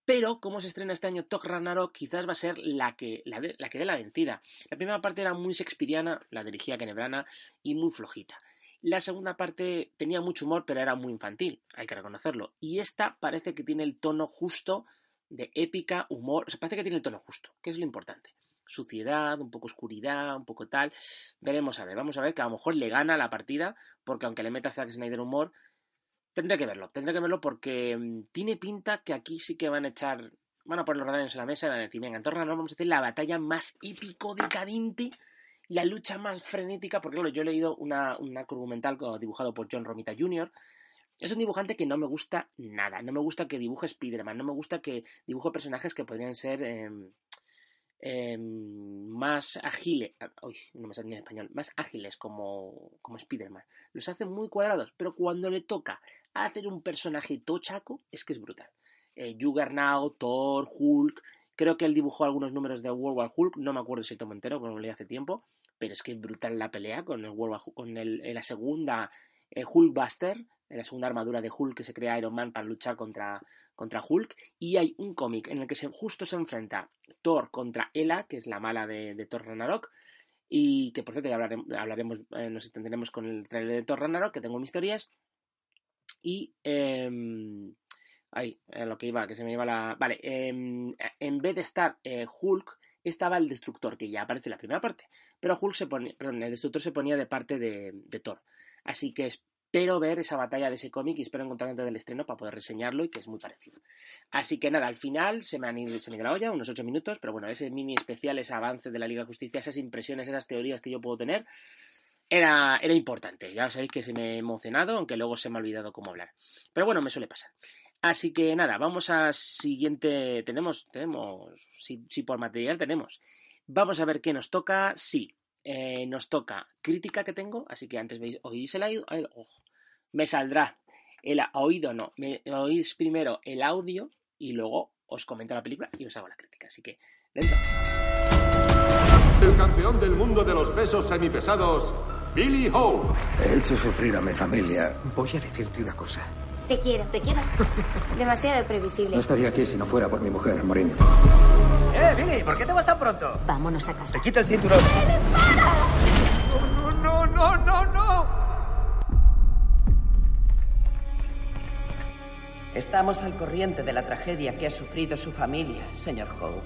pero como se estrena este año Thor Ragnarok, quizás va a ser la que, la, la que dé la vencida. La primera parte era muy shakespeariana, la dirigía Kenebrana, y muy flojita. La segunda parte tenía mucho humor, pero era muy infantil, hay que reconocerlo. Y esta parece que tiene el tono justo de épica, humor, o sea, parece que tiene el tono justo, que es lo importante. Suciedad, un poco oscuridad, un poco tal. Veremos a ver, vamos a ver que a lo mejor le gana la partida, porque aunque le meta Zack Snyder humor, tendré que verlo, tendré que verlo porque mm, tiene pinta que aquí sí que van a echar, van a poner los radares en la mesa y van a decir, venga, en torno a vamos a hacer la batalla más épico, decadente, la lucha más frenética, porque claro, yo he leído una, un documental dibujado por John Romita Jr., es un dibujante que no me gusta nada. No me gusta que dibuje Spider-Man. No me gusta que dibuje personajes que podrían ser em, em, más ágiles. Uy, no me sale en español. Más ágiles como, como Spider-Man. Los hace muy cuadrados. Pero cuando le toca hacer un personaje tochaco, es que es brutal. Eh, Juggernaut, Thor, Hulk. Creo que él dibujó algunos números de World War Hulk. No me acuerdo si tomo entero, como lo leí hace tiempo. Pero es que es brutal la pelea con el World con el, la segunda eh, Hulkbuster la segunda armadura de Hulk que se crea Iron Man para luchar contra, contra Hulk. Y hay un cómic en el que se, justo se enfrenta Thor contra Ela, que es la mala de, Thor Ragnarok. Y que por cierto ya hablaremos, eh, nos extenderemos con el trailer de Thor Ragnarok, que tengo mis teorías. Y. Eh, ay, lo que iba, que se me iba la. Vale, em, en vez de estar eh, Hulk, estaba el Destructor, que ya aparece en la primera parte. Pero Hulk se ponía, perdón, el Destructor se ponía de parte de, de Thor. Así que es Espero ver esa batalla de ese cómic y espero encontrar antes del estreno para poder reseñarlo y que es muy parecido. Así que nada, al final se me han ido, se me la olla, unos 8 minutos, pero bueno, ese mini especial, ese avance de la Liga de Justicia, esas impresiones, esas teorías que yo puedo tener, era, era importante. Ya sabéis que se me he emocionado, aunque luego se me ha olvidado cómo hablar. Pero bueno, me suele pasar. Así que nada, vamos a siguiente. Tenemos, tenemos, si, si por material tenemos. Vamos a ver qué nos toca. Sí, eh, nos toca crítica que tengo, así que antes veis, oís el, el ojo, me saldrá el oído, no, me oís primero el audio y luego os comento la película y os hago la crítica. Así que, dentro. El campeón del mundo de los pesos semipesados, Billy Howe. He hecho sufrir a mi familia. Voy a decirte una cosa. Te quiero, te quiero. Demasiado previsible. No estaría aquí si no fuera por mi mujer, Morín. ¡Eh, Billy! ¿Por qué te vas tan pronto? Vámonos a casa. ¡Se quita el cinturón! para! ¡No, no, no, no, no! Estamos al corriente de la tragedia que ha sufrido su familia, señor Hope.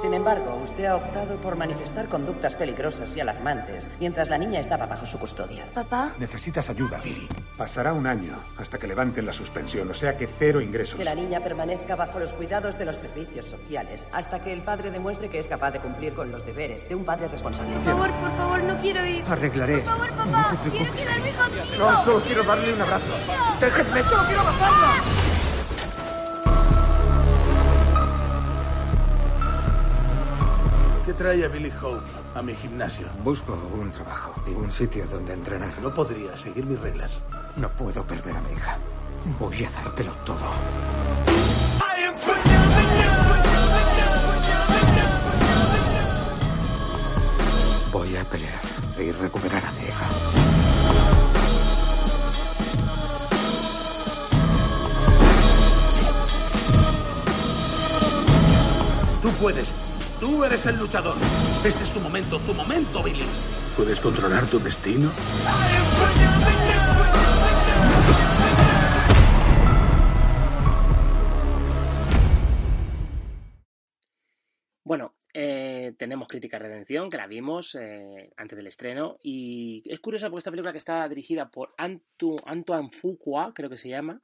Sin embargo, usted ha optado por manifestar conductas peligrosas y alarmantes mientras la niña estaba bajo su custodia. ¿Papá? Necesitas ayuda, Billy. Pasará un año hasta que levanten la suspensión, o sea que cero ingresos. Que la niña permanezca bajo los cuidados de los servicios sociales hasta que el padre demuestre que es capaz de cumplir con los deberes de un padre responsable. Por favor, por favor, no quiero ir. Arreglaré Por favor, papá, quiero quedarme contigo. No, solo quiero darle un abrazo. Déjenme, solo quiero abrazarla. ¿Qué trae a Billy Hope a mi gimnasio? Busco un trabajo y un sitio donde entrenar. No podría seguir mis reglas. No puedo perder a mi hija. Voy a dártelo todo. Voy a pelear y recuperar a mi hija. Tú puedes. Tú eres el luchador. Este es tu momento, tu momento, Billy. ¿Puedes controlar tu destino? Bueno, eh, tenemos Crítica Redención, que la vimos eh, antes del estreno. Y es curioso porque esta película que está dirigida por Antu, Antoine Fuqua, creo que se llama,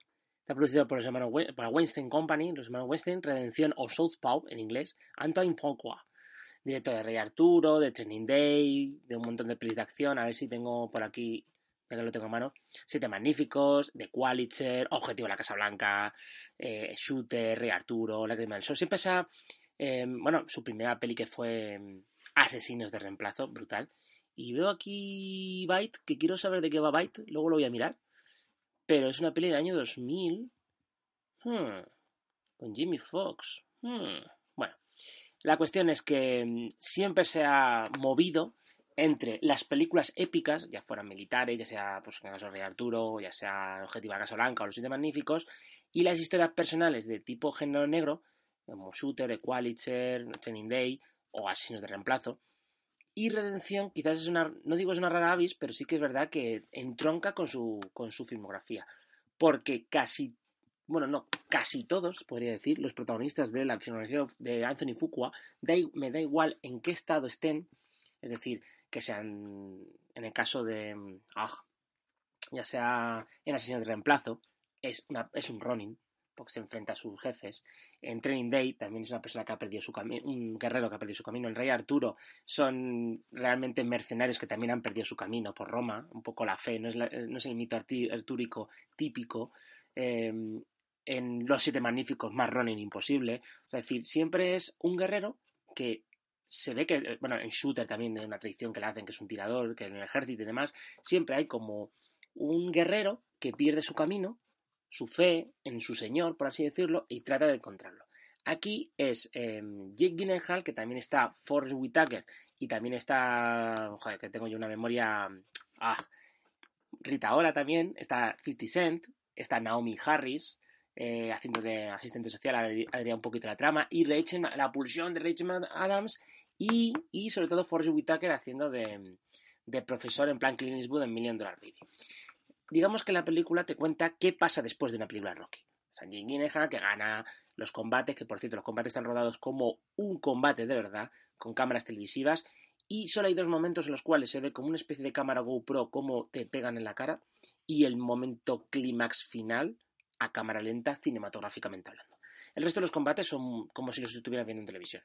Está producido por, los hermanos, por Weinstein Company, los hermanos Weinstein, Redención o Southpaw en inglés, Antoine Fuqua, director de Rey Arturo, de Training Day, de un montón de pelis de acción, a ver si tengo por aquí, ya que lo tengo a mano, Siete Magníficos, The Qualitzer, Objetivo la Casa Blanca, eh, Shooter, Rey Arturo, La del Sol, siempre esa, eh, bueno, su primera peli que fue mm, Asesinos de Reemplazo, brutal, y veo aquí Byte, que quiero saber de qué va Byte, luego lo voy a mirar, pero es una peli del año 2000. Hmm, con Jimmy Fox. Hmm, bueno, la cuestión es que mm, siempre se ha movido entre las películas épicas, ya fueran militares, ya sea pues, en el caso de Arturo, ya sea Objetivo Casa Blanca o Los Siete Magníficos, y las historias personales de tipo género negro, como Shooter, Equalizer, Training Day o Asesinos de Reemplazo, y Redención quizás es una, no digo es una rara avis, pero sí que es verdad que entronca con su, con su filmografía. Porque casi bueno, no, casi todos, podría decir, los protagonistas de la filmografía de Anthony Fuqua, da me da igual en qué estado estén, es decir, que sean, en el caso de, mm, ah, ya sea en Asesino de Reemplazo, es, una, es un Ronin, porque se enfrenta a sus jefes. En Training Day también es una persona que ha perdido su camino, un guerrero que ha perdido su camino. El Rey Arturo son realmente mercenarios que también han perdido su camino por Roma, un poco la fe, no es, no es el mito artúrico típico. Eh, en Los Siete Magníficos, más Ronin imposible. Es decir, siempre es un guerrero que se ve que, bueno, en Shooter también hay una tradición que le hacen, que es un tirador, que en el ejército y demás, siempre hay como un guerrero que pierde su camino, su fe en su señor, por así decirlo, y trata de encontrarlo. Aquí es eh, Jake Gyllenhaal, que también está Forrest Whitaker, y también está, joder, que tengo yo una memoria, ah, Rita Ora también, está 50 Cent, está Naomi Harris, eh, haciendo de asistente social, adriá un poquito la trama, y Rachel, la pulsión de Rachel Adams, y, y sobre todo Forrest Whitaker haciendo de, de profesor en plan Clint Eastwood en Million Dollar Baby. Digamos que la película te cuenta qué pasa después de una película Rocky. Jake Gyllenhaal que gana los combates, que por cierto los combates están rodados como un combate de verdad, con cámaras televisivas, y solo hay dos momentos en los cuales se ve como una especie de cámara GoPro cómo te pegan en la cara, y el momento clímax final a cámara lenta cinematográficamente hablando. El resto de los combates son como si los estuvieras viendo en televisión.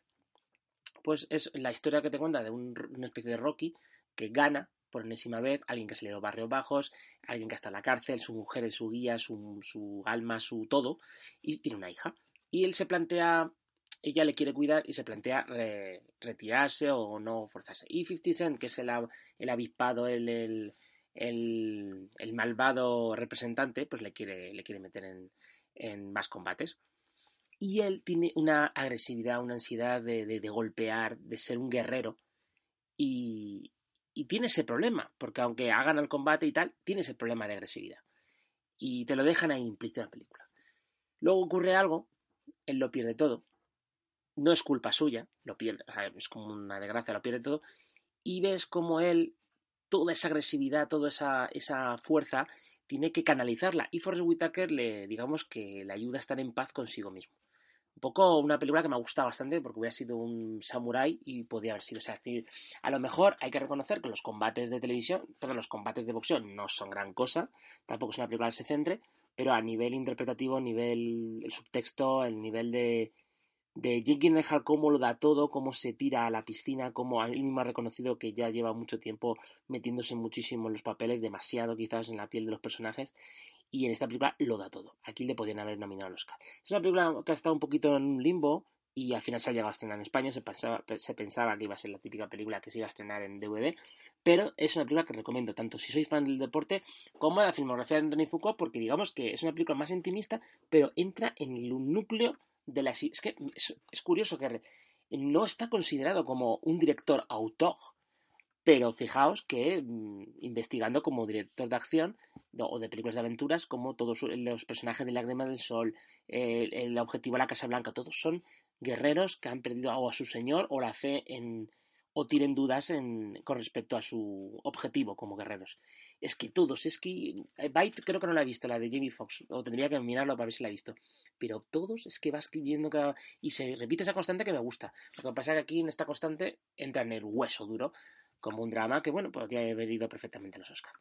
Pues es la historia que te cuenta de un- una especie de Rocky que gana por enésima vez, alguien que se le dio barrios bajos, alguien que está en la cárcel, su mujer es su guía, su, su alma, su todo, y tiene una hija. Y él se plantea, ella le quiere cuidar y se plantea re- retirarse o no forzarse. Y 50 Cent, que es el, el avispado, el, el, el- el malvado representante, pues le quiere, le quiere meter en, en más combates. Y él tiene una agresividad, una ansiedad de, de- de golpear, de ser un guerrero. Y, y tiene ese problema, porque aunque hagan el combate y tal, tiene ese problema de agresividad. Y te lo dejan ahí implícito en la película. Luego ocurre algo, él lo pierde todo. No es culpa suya, lo pierde, o sea, es como una desgracia, lo pierde todo. Y ves como él, toda esa agresividad, toda esa, esa fuerza, tiene que canalizarla. Y Forrest Whitaker le, digamos que le ayuda a estar en paz consigo mismo. Un poco una película que me ha gustado bastante porque hubiera sido un samurái y podía haber sido. O sea, decir, a lo mejor hay que reconocer que los combates de televisión, perdón, los combates de boxeo no son gran cosa, tampoco es una película que se centre, pero a nivel interpretativo, nivel el subtexto, el nivel de, de Jake Gyllenhaal, cómo lo da todo, cómo se tira a la piscina, cómo él mismo ha reconocido que ya lleva mucho tiempo metiéndose muchísimo en los papeles, demasiado quizás en la piel de los personajes, y en esta película lo da todo. Aquí le podían haber nominado al Oscar. Es una película que ha estado un poquito en un limbo y al final se ha llegado a estrenar en España. Se pensaba, se pensaba que iba a ser la típica película que se iba a estrenar en DVD, pero es una película que recomiendo tanto si sois fan del deporte como la filmografía de Anthony Foucault, porque digamos que es una película más intimista, pero entra en el núcleo de la... Es que es, es curioso que no está considerado como un director autor, pero fijaos que mmm, investigando como director de acción o de películas de aventuras, como todos los personajes de Lágrima del Sol, el, objetivo de la Casa Blanca, todos son guerreros que han perdido o a su señor o la fe en o tienen dudas en, con respecto a su objetivo como guerreros. Es que todos, es que Byte creo que no la he visto, la de Jamie Foxx, o tendría que mirarlo para ver si la he visto. Pero todos es que va escribiendo cada... y se repite esa constante que me gusta. Lo que pasa es que aquí en esta constante entra en el hueso duro, como un drama que, bueno, podría haber ido perfectamente a los Oscars.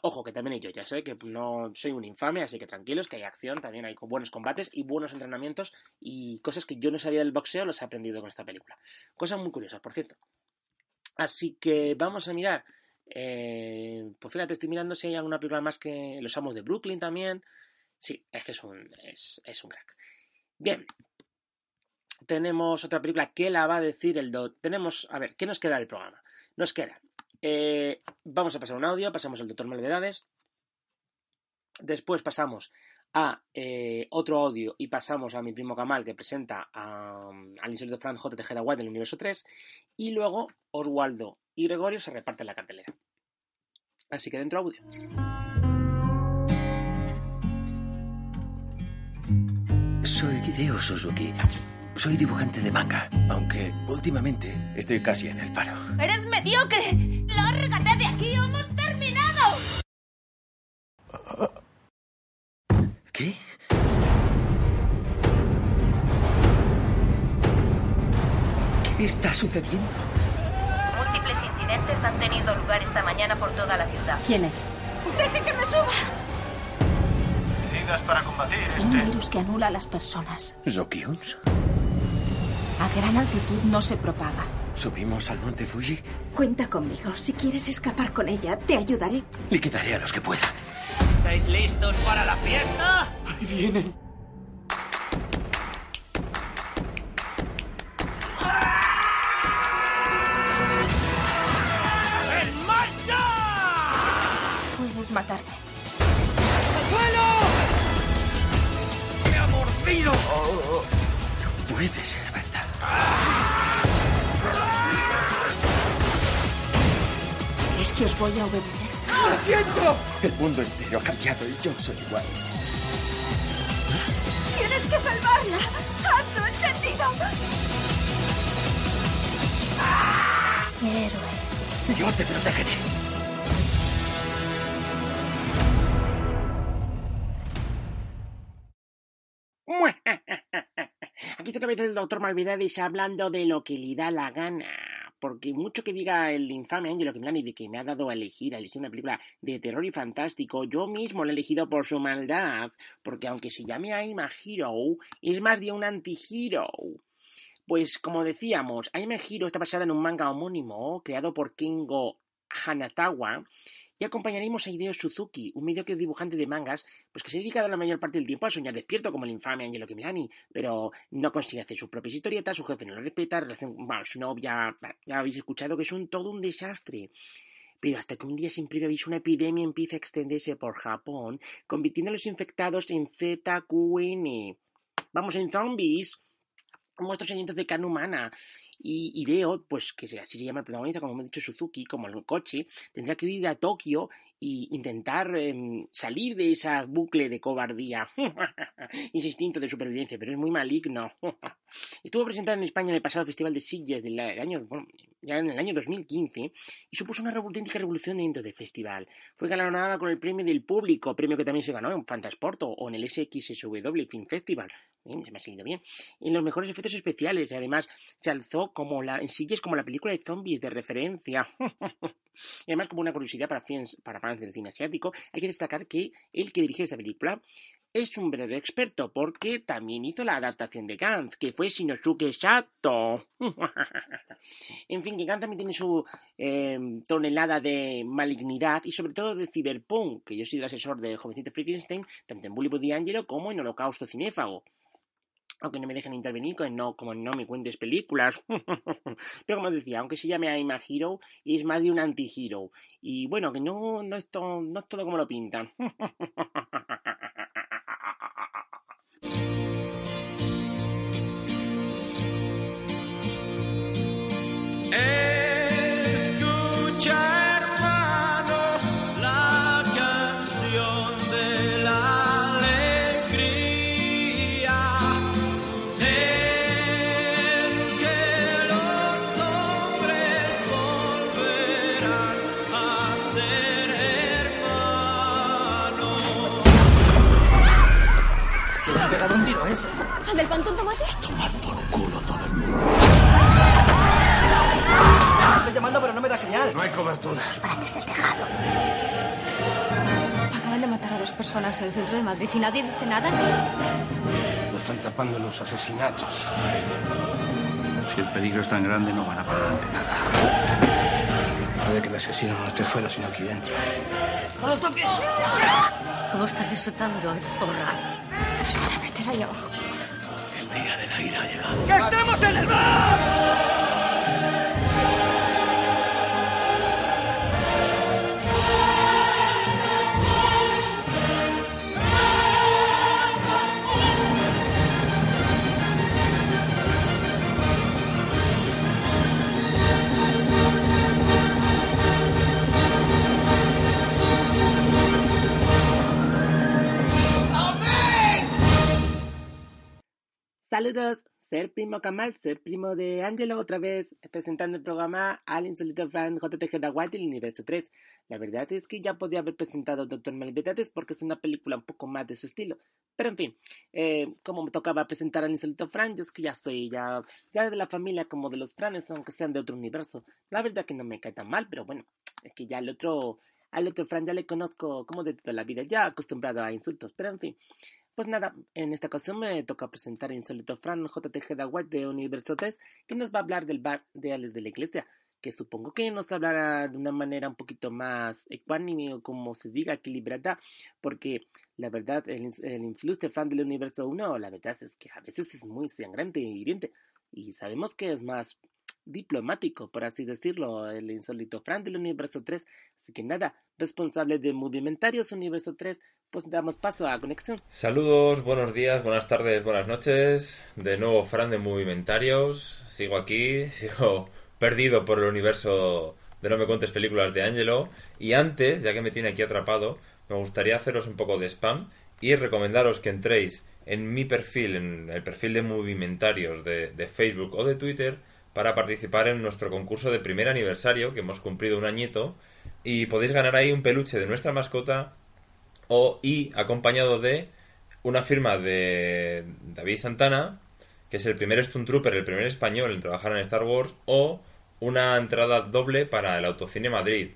Ojo, que también hay yo, ya sé que no soy un infame, así que tranquilos, que hay acción, también hay buenos combates y buenos entrenamientos y cosas que yo no sabía del boxeo los he aprendido con esta película. Cosas muy curiosas, por cierto. Así que vamos a mirar. Eh, pues fíjate, estoy mirando si hay alguna película más que Los Amos de Brooklyn también. Sí, es que es un, es, es un crack. Bien. Tenemos otra película que la va a decir el do. Tenemos, a ver, ¿qué nos queda del programa? Nos queda. Eh, vamos a pasar un audio, pasamos el Doctor Malvedades. Después pasamos a eh, otro audio y pasamos a mi primo Kamal que presenta a, al insólito Frank J. Tejera White del universo 3 y luego Oswaldo y Gregorio se reparten la cartelera. Así que dentro audio. Soy Hideo Suzuki. Soy dibujante de manga, aunque últimamente estoy casi en el paro. ¡Eres mediocre! ¡Lárgate de aquí! ¡Hemos terminado! ¿Qué? ¿Qué está sucediendo? Múltiples incidentes han tenido lugar esta mañana por toda la ciudad. ¿Quién eres? ¡Deje que me suba! Medidas para combatir este. Un virus que anula a las personas. ¿Zokions? A gran altitud no se propaga. ¿Subimos al monte Fuji? Cuenta conmigo. Si quieres escapar con ella, te ayudaré. Liquidaré a los que pueda. ¿Estáis listos para la fiesta? Ahí vienen. ¡En marcha! Puedes matarme. ¡Suelo! ¡Me ha mordido! No puede ser verdad. Que os voy a obedecer? ¡Lo siento! El mundo entero ha cambiado y yo soy igual. ¡Tienes que salvarla! ¡Hazlo entendido! Héroe. Yo te protegeré. Aquí está otra vez el doctor Malvidadis hablando de lo que le da la gana. Porque mucho que diga el infame Angelo Kimlani de que me ha dado a elegir, a elegir una película de terror y fantástico, yo mismo la he elegido por su maldad. Porque aunque se llame I'm Hero, es más de un anti-hero. Pues como decíamos, I'm Hero está basada en un manga homónimo creado por Kengo Hanatawa y acompañaremos a Hideo Suzuki, un mediocre dibujante de mangas, pues que se dedica la mayor parte del tiempo a soñar despierto como el infame Angelo Kimilani, pero no consigue hacer sus propias historietas, su jefe no lo respeta, relación, bueno, su novia, ya habéis escuchado que es un todo un desastre. Pero hasta que un día sin previo aviso una epidemia empieza a extenderse por Japón, convirtiendo a los infectados en ZQN. Vamos en zombies monstruos sedientos de carne humana. Y Hideo, pues que así se llama el protagonista, como hemos dicho Suzuki, como el coche, tendrá que ir a Tokio e intentar eh, salir de esa bucle de cobardía y ese instinto de supervivencia, pero es muy maligno. Estuvo presentado en España en el pasado Festival de Sitges del año, ya en el año 2015 y supuso una auténtica revolución dentro del festival. Fue galardonada con el premio del público, premio que también se ganó en Fantasporto o en el SXSW Film Festival. Eh, se me ha salido bien. En los mejores efectos especiales, y además se alzó como la, en Sitges como la película de zombies de referencia. y además, como una curiosidad para, fans, para fans del cine asiático, hay que destacar que el que dirigió esta película es un verdadero experto porque también hizo la adaptación de Gantz, que fue Shinosuke Sato. en fin, que Gantz también tiene su eh, tonelada de malignidad y sobre todo de cyberpunk, que yo soy el asesor del jovencito Frankenstein, tanto en Bollywood Angelo como en Holocausto Cinéfago aunque no me dejen intervenir, no, como no me cuentes películas. Pero como decía, aunque se llame I'm a Hero, es más de un anti-hero. Y bueno, que no, no, es todo, no es todo como lo pintan. a. ¿Al del pan con tomate? Tomar por culo todo el mundo. Estoy llamando, pero no me da señal. No hay coberturas. Parates del tejado. Acaban de matar a dos personas en el centro de Madrid y nadie dice nada. Lo están tapando los asesinatos. Si el peligro es tan grande, no van a parar ante nada. Puede que el asesino no esté fuera, sino aquí dentro. ¡No lo toques! ¿Cómo estás disfrutando, zorra? Nos van a meter ahí abajo. El día de la ira ha llegado. ¡Que estemos en el mar! Saludos, ser primo Kamal, ser primo de Angelo, otra vez presentando el programa Al Insólito Fran JTG White del Universo 3. La verdad es que ya podía haber presentado Doctor Malvedades porque es una película un poco más de su estilo. Pero en fin, eh, como me tocaba presentar al Insólito Fran, yo es que ya soy ya, ya de la familia como de los Franes, aunque sean de otro universo. La verdad que no me cae tan mal, pero bueno, es que ya el otro, al otro Fran ya le conozco como de toda la vida, ya acostumbrado a insultos. Pero en fin, pues nada, en esta ocasión me toca presentar a Insólito Fran JTG White de Universo 3, que nos va a hablar del bar de Ales de la Iglesia que supongo que nos hablará de una manera un poquito más ecuánime o como se diga, equilibrada, porque la verdad, el, el influster fan del universo 1, la verdad es que a veces es muy sangrante e hiriente, y sabemos que es más diplomático, por así decirlo, el insólito fan del universo 3, así que nada, responsable de Movimentarios Universo 3, pues damos paso a conexión. Saludos, buenos días, buenas tardes, buenas noches, de nuevo Fran de Movimentarios, sigo aquí, sigo perdido por el universo de No me cuentes películas de Angelo. Y antes, ya que me tiene aquí atrapado, me gustaría haceros un poco de spam y recomendaros que entréis en mi perfil, en el perfil de Movimentarios de, de Facebook o de Twitter, para participar en nuestro concurso de primer aniversario, que hemos cumplido un añito, y podéis ganar ahí un peluche de nuestra mascota o y acompañado de una firma de David Santana, que es el primer Stunt Trooper, el primer español en trabajar en Star Wars, o una entrada doble para el Autocine Madrid.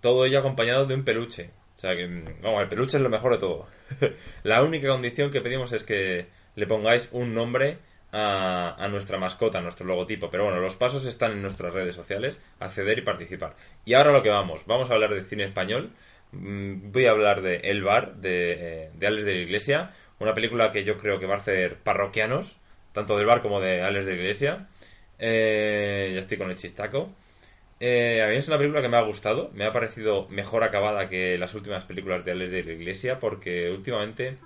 Todo ello acompañado de un peluche. O sea que, vamos, el peluche es lo mejor de todo. la única condición que pedimos es que le pongáis un nombre a, a, nuestra mascota, a nuestro logotipo. Pero bueno, los pasos están en nuestras redes sociales, acceder y participar. Y ahora lo que vamos, vamos a hablar de cine español. Voy a hablar de El Bar, de, de Alex de la Iglesia, una película que yo creo que va a hacer parroquianos, tanto del Bar como de Alex de la Iglesia. Eh, ya estoy con el chistaco. Eh, a mí es una película que me ha gustado, me ha parecido mejor acabada que las últimas películas de Alex de la Iglesia, porque últimamente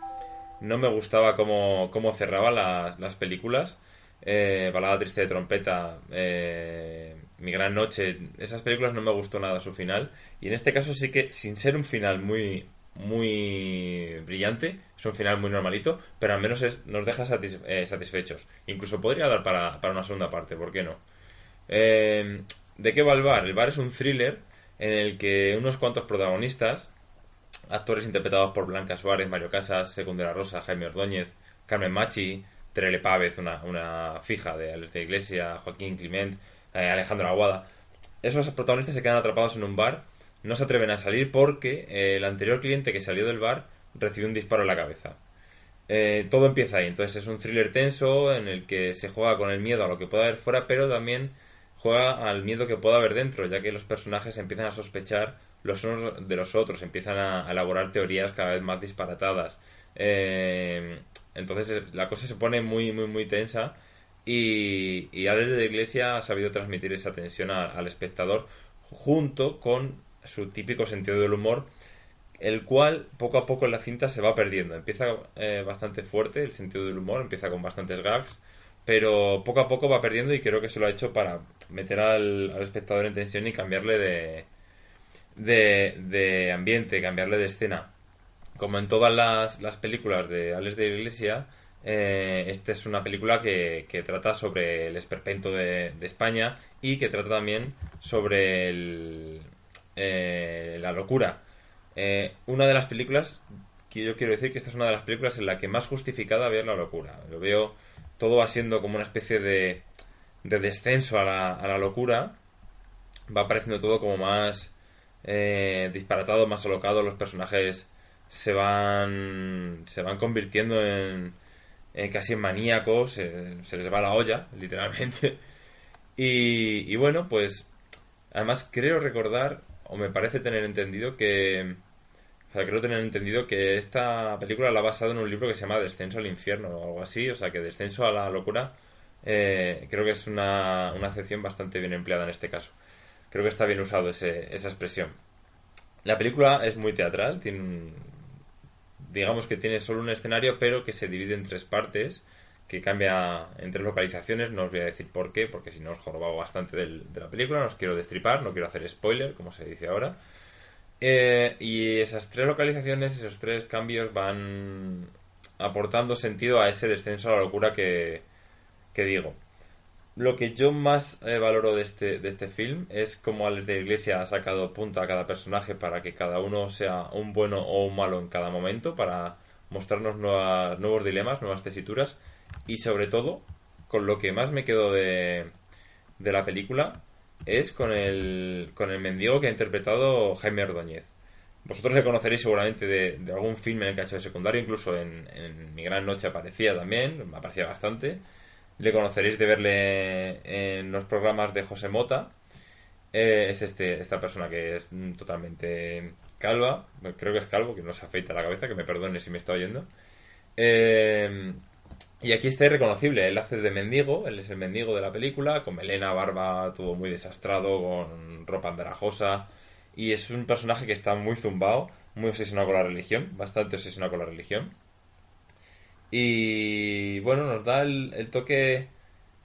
no me gustaba cómo, cómo cerraba las, las películas. Eh, Balada triste de trompeta, eh, Mi gran noche, esas películas no me gustó nada su final. Y en este caso sí que, sin ser un final muy, muy brillante, es un final muy normalito, pero al menos es, nos deja satis, eh, satisfechos. Incluso podría dar para, para, una segunda parte, ¿por qué no? Eh, ¿De qué va el bar? El bar es un thriller en el que unos cuantos protagonistas, actores interpretados por Blanca Suárez, Mario Casas, Secundera Rosa, Jaime Ordóñez, Carmen Machi, Terele Pávez, una, una fija de Alex de Iglesia, Joaquín Clement, eh, Alejandro Aguada, esos protagonistas se quedan atrapados en un bar no se atreven a salir porque eh, el anterior cliente que salió del bar recibió un disparo en la cabeza. Eh, todo empieza ahí, entonces es un thriller tenso en el que se juega con el miedo a lo que pueda haber fuera, pero también juega al miedo que pueda haber dentro, ya que los personajes empiezan a sospechar los unos de los otros, empiezan a, elaborar teorías cada vez más disparatadas. Eh, entonces la cosa se pone muy, muy, muy tensa y, y Alex de la Iglesia ha sabido transmitir esa tensión al espectador junto con su típico sentido del humor, el cual poco a poco en la cinta se va perdiendo. Empieza eh, bastante fuerte el sentido del humor, empieza con bastantes gags, pero poco a poco va perdiendo y creo que se lo ha hecho para meter al, al espectador en tensión y cambiarle de, de, de, ambiente, cambiarle de escena. Como en todas las, las películas de Alex de la Iglesia, eh, esta es una película que, trata sobre el esperpento de, de España y que trata también sobre el, eh, La locura. Eh, una de las películas que yo quiero decir que esta es una de las películas en la que más justificada veo la locura. Lo veo todo va siendo como una especie de, de descenso a la, a la, locura. Va apareciendo todo como más eh, disparatado, más alocado. Los personajes se van se van convirtiendo en, en casi maníacos. Se, se, les va la olla, literalmente. Y, y bueno, pues además creo recordar o me parece tener entendido que o sea, creo tener entendido que esta película la ha basado en un libro que se llama Descenso al infierno o algo así, o sea que Descenso a la locura eh, creo que es una, una acepción bastante bien empleada en este caso. Creo que está bien usado ese, esa expresión. La película es muy teatral, tiene un, digamos que tiene solo un escenario, pero que se divide en tres partes, que cambia en tres localizaciones. No os voy a decir por qué, porque si no os jorobado bastante de la película. No os quiero destripar, no quiero hacer spoiler, como se dice ahora. Eh, y esas tres localizaciones, esos tres cambios van aportando sentido a ese descenso a la locura que digo. Lo que yo más eh, valoro de este, de este film es cómo Alex de Iglesia ha sacado punto a cada personaje para que cada uno sea un bueno o un malo en cada momento, para mostrarnos nuevas- nuevos dilemas, nuevas tesituras y sobre todo, con lo que más me quedo de, de la película es con el, con el mendigo que ha interpretado Jaime Ordóñez. Vosotros le conoceréis seguramente de, de algún film en el que ha hecho de secundario, incluso en, en Mi Gran Noche aparecía también, aparecía bastante. Le conoceréis de verle en los programas de José Mota. Eh, es este, esta persona que es totalmente calva, creo que es calvo, que no se afeita la cabeza, que me perdone si me está oyendo. Eh, y aquí está irreconocible, él hace de mendigo, él es el mendigo de la película, con melena, barba, todo muy desastrado, con ropa andrajosa, y es un personaje que está muy zumbado, muy obsesionado con la religión, bastante obsesionado con la religión. Y bueno, nos da el, toque.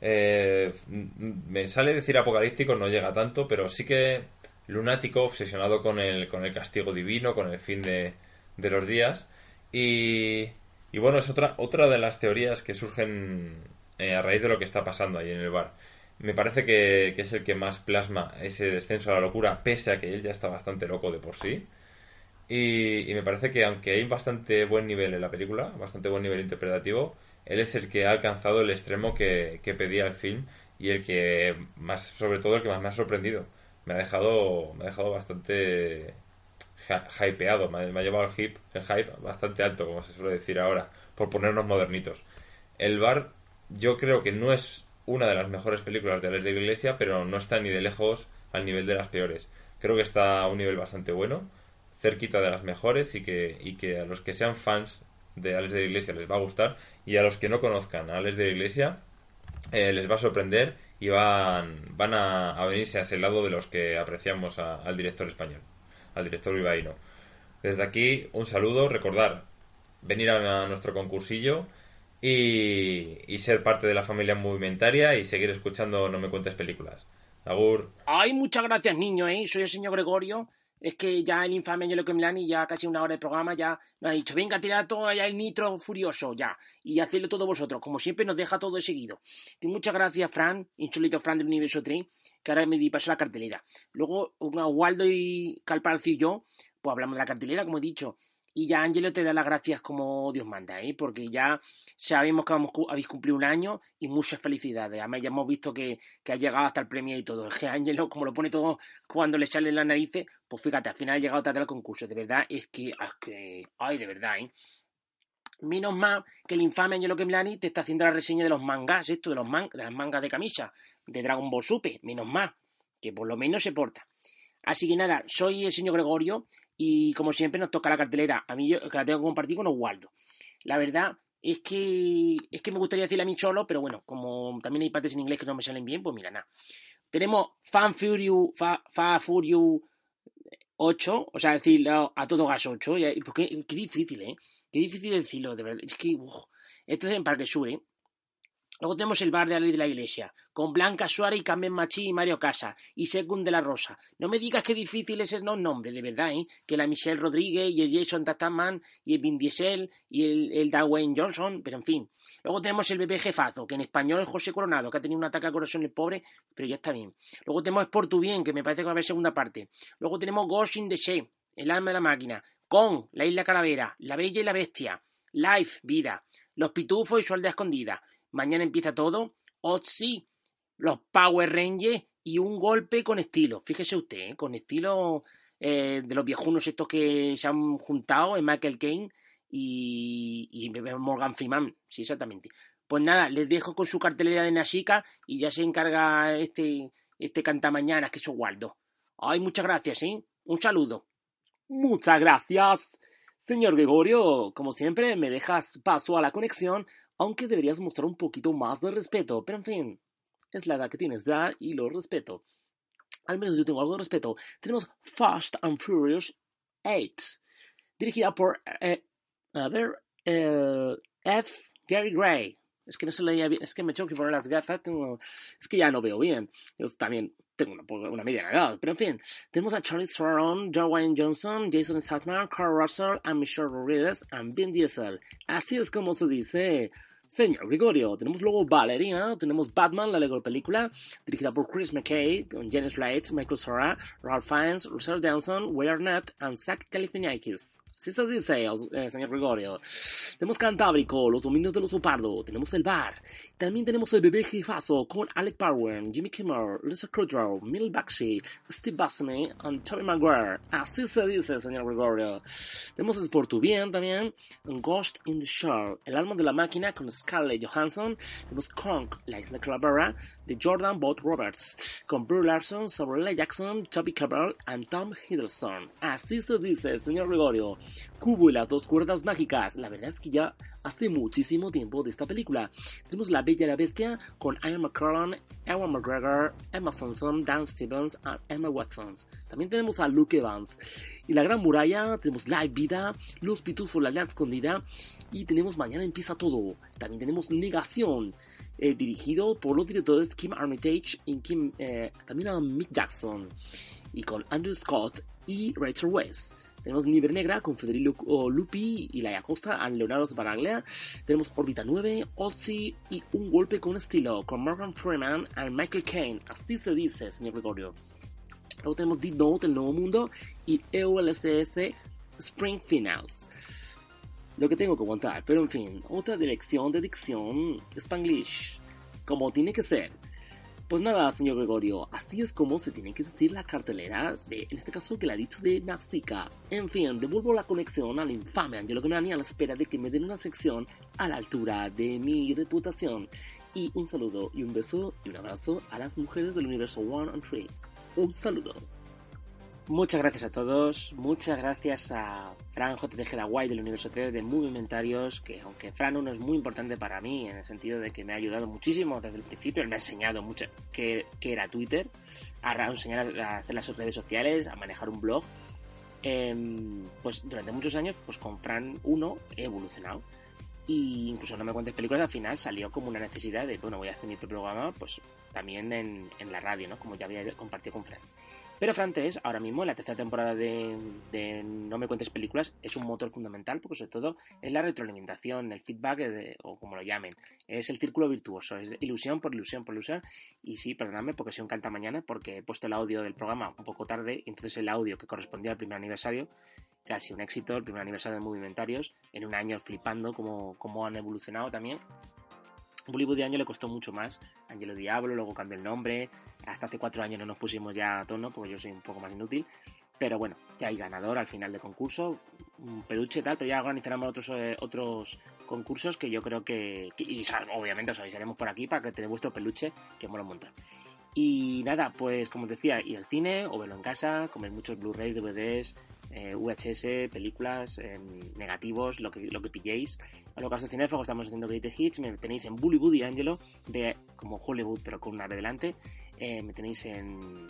eh, me sale decir apocalíptico, no llega tanto, pero sí que lunático, obsesionado con el, con el castigo divino, con el fin de, de los días. Y, y bueno, es otra, otra de las teorías que surgen eh, a raíz de lo que está pasando ahí en el bar. Me parece que, que es el que más plasma ese descenso a la locura, pese a que él ya está bastante loco de por sí. Y, y me parece que aunque hay bastante buen nivel en la película, bastante buen nivel interpretativo, él es el que ha alcanzado el extremo que, pedía el film y el que más, sobre todo el que más me ha sorprendido. Me ha dejado, me ha dejado bastante hy- hypeado, me ha, llevado el hype, el hype bastante alto, como se suele decir ahora, por ponernos modernitos. El bar, yo creo que no es una de las mejores películas de Alex de Iglesia, pero no está ni de lejos al nivel de las peores. Creo que está a un nivel bastante bueno, cerquita de las mejores y que, y que a los que sean fans de Alex de la Iglesia les va a gustar y a los que no conozcan a Alex de la Iglesia eh, les va a sorprender y van, van a, a venirse a ese lado de los que apreciamos a- al director español, al director bilbaíno. Desde aquí, un saludo, recordar, venir a, nuestro concursillo y, y ser parte de la familia movimentaria y seguir escuchando No me cuentes películas. Agur. Ay, muchas gracias, niño, ¿eh? Soy el señor Gregorio. Es que ya el infame Angelo Milani, ya casi una hora de programa, ya nos ha dicho, venga, tirad todo allá el nitro furioso, ya. Y hacedlo todo vosotros. Como siempre, nos deja todo de seguido. Y muchas gracias, Fran, insólito Fran del Universo 3, que ahora me di paso a la cartelera. Luego, Waldo y Calparcio y yo, pues hablamos de la cartelera, como he dicho. Y ya Angelo te da las gracias como Dios manda, ¿eh? Porque ya sabemos que vamos, habéis cumplido un año y muchas felicidades. Además, ya hemos visto que, que ha llegado hasta el premio y todo. Es que Angelo, como lo pone todo cuando le salen las narices, pues fíjate, al final ha llegado tarde al concurso. De verdad, es que, es que ay, de verdad, ¿eh? Menos mal que el infame Angelo Kemlani te está haciendo la reseña de los mangas, esto, de los man- de las mangas de camisa, de Dragon Ball Super. Menos mal, que por lo menos se porta. Así que nada, soy el señor Gregorio y como siempre nos toca la cartelera. A mí yo, que la tengo que compartir con Oswaldo. La verdad es que es que me gustaría decirle a mí solo, pero bueno, como también hay partes en inglés que no me salen bien, pues mira, nada. Tenemos Fan Fury, Fa, Fa Fury 8, o sea, decirlo a todo gas 8. y- y- Porque, qué difícil, ¿eh? Qué difícil decirlo, de verdad. Es que, uf, esto es en Parque Sur, ¿eh? Luego tenemos el bar de la ley de la iglesia, con Blanca Suárez y Carmen Machí y Mario Casa, y Según de la Rosa. No me digas que difícil es el no nombre, de verdad, ¿eh? Que la Michelle Rodríguez y el Jason Tattaman y el Vin Diesel y el, el Johnson, pero en fin. Luego tenemos el bebé jefazo, que en español es José Coronado, que ha tenido un ataque al corazón el pobre, pero ya está bien. Luego tenemos Por tu bien, que me parece que va a haber segunda parte. Luego tenemos Ghost in the El alma de la máquina, Con, La isla calavera, La bella y la bestia, Life, vida, Los pitufos y su aldea escondida. Mañana empieza todo, Otzi, los Power Rangers y un golpe con estilo. Fíjese usted, ¿eh? con estilo eh, de los viejunos estos que se han juntado en Michael Caine y, y Morgan Freeman. Sí, exactamente. Pues nada, les dejo con su cartelera de Nashika y ya se encarga este, este cantamañanas que es Waldo. Ay, muchas gracias, ¿eh? Un saludo. Muchas gracias. Señor Gregorio, como siempre, me dejas paso a la conexión, aunque deberías mostrar un poquito más de respeto, pero en fin, es la edad que tienes ya y lo respeto. Al menos yo tengo algo de respeto. Tenemos Fast and Furious 8, dirigida por, eh, a ver, eh, F. Gary Gray. Es que no se leía bien, es que me tengo que poner las gafas, tengo- es que ya no veo bien. Yo también tengo una, una mediana edad, pero en fin. Tenemos a Charlie Theron, Dwayne Johnson, Jason Statham, Carl Russell, and Michelle Rodriguez, and Vin Diesel. Así es como se dice. Señor Gregorio, tenemos luego Ballerina, tenemos Batman, la Lego película, dirigida por Chris McKay, con Janet Slade, Michael Cera, Ralph Fiennes, Russell Johnson, Will Arnett y Zach Galifianakis. Si se dice, eh, señor Gregorio. Tenemos Cantábrico, Los Dominios del Oso Pardo, tenemos El Bar, también tenemos El Bebé Jefazo con Alec Baldwin, Jimmy Kimmel, Lisa Kudrow, Mil Bakshi, Steve Buscemi y Tobey Maguire. Así se dice, señor Gregorio. Tenemos Es por tu bien también, Ghost in the Shore, El alma de la máquina con Scarlett Johansson, tenemos Kronk, La Isla Calavera, de Jordan Bot Roberts, con Brie Larson, L. Jackson, Toby Cabral y Tom Hiddleston. Así se dice, señor Gregorio. Cubo y las dos cuerdas mágicas. La verdad es que ya hace muchísimo tiempo de esta película. Tenemos La Bella y la Bestia con Ian McCarlan, Ewan McGregor, Emma Thompson, Dan Stevens y Emma Watson. También tenemos a Luke Evans. Y La Gran Muralla, tenemos Live Vida, Los Pitufos, La Land Escondida. Y tenemos Mañana Empieza Todo. También tenemos Negación. eh, dirigido por los directores Kim Armitage y Kim, eh, también a Mick Jackson. Y con Andrew Scott y Rachel Weisz. Tenemos Nieve Negra con Federico Lupi y Laia Costa y Leonardo Sbaraglia. Tenemos Órbita 9, Ozzy y Un Golpe con Estilo con Morgan Freeman y Michael Caine. Así se dice, señor Gregorio. Luego tenemos Deep Note, El Nuevo Mundo y EOLSS Spring Finals. Lo que tengo que contar, pero en fin, otra dirección de dicción Spanglish, como tiene que ser. Pues nada, señor Gregorio, así es como se tiene que decir la cartelera de, en este caso, que la ha dicho de Nazica. En fin, devuelvo la conexión al infame Angelo Granani a la espera de que me den una sección a la altura de mi reputación. Y un saludo y un beso y un abrazo a las mujeres del universo One and Three. Un saludo. Muchas gracias a todos, muchas gracias a Fran JTG La Guay del Universo 3 de Movimentarios, que aunque Fran uno es muy importante para mí en el sentido de que me ha ayudado muchísimo desde el principio, él me ha enseñado mucho qué, qué era Twitter, a enseñar a hacer las redes sociales, a manejar un blog. Em, pues durante muchos años, pues con Fran 1 he evolucionado. Y incluso no me cuentes películas, al final salió como una necesidad de, bueno, voy a hacer mi propio programa, pues también en, en la radio, ¿no? Como ya había compartido con Fran. Pero Frantes, ahora mismo, en la tercera temporada de, No me cuentes películas, es un motor fundamental porque sobre todo es la retroalimentación, el feedback, o como lo llamen. Es el círculo virtuoso, es ilusión por ilusión por ilusión. Y sí, perdonadme porque soy un canta mañana porque he puesto el audio del programa un poco tarde, entonces el audio que correspondía al primer aniversario, sido un éxito, el primer aniversario de Movimentarios, en un año flipando cómo, cómo han evolucionado también. Bollywood de año le costó mucho más. Angelo Diablo, luego cambió el nombre. Hasta hace cuatro años no nos pusimos ya a tono, porque yo soy un poco más inútil. Pero bueno, ya hay ganador al final del concurso, un peluche y tal, pero ya organizaremos otros, eh, otros concursos que yo creo que, y obviamente os avisaremos por aquí para que tenéis vuestro peluche, que mola un. Y nada, pues como os decía, ir al cine o verlo en casa, comer muchos Blu-ray, DVDs, eh, VHS, películas, eh, negativos, lo que, lo que pilléis. A lo caso cinéfago estamos haciendo Great Hits, me tenéis en Bollywood y Angelo, de, como Hollywood pero con una B delante. Eh, me tenéis en,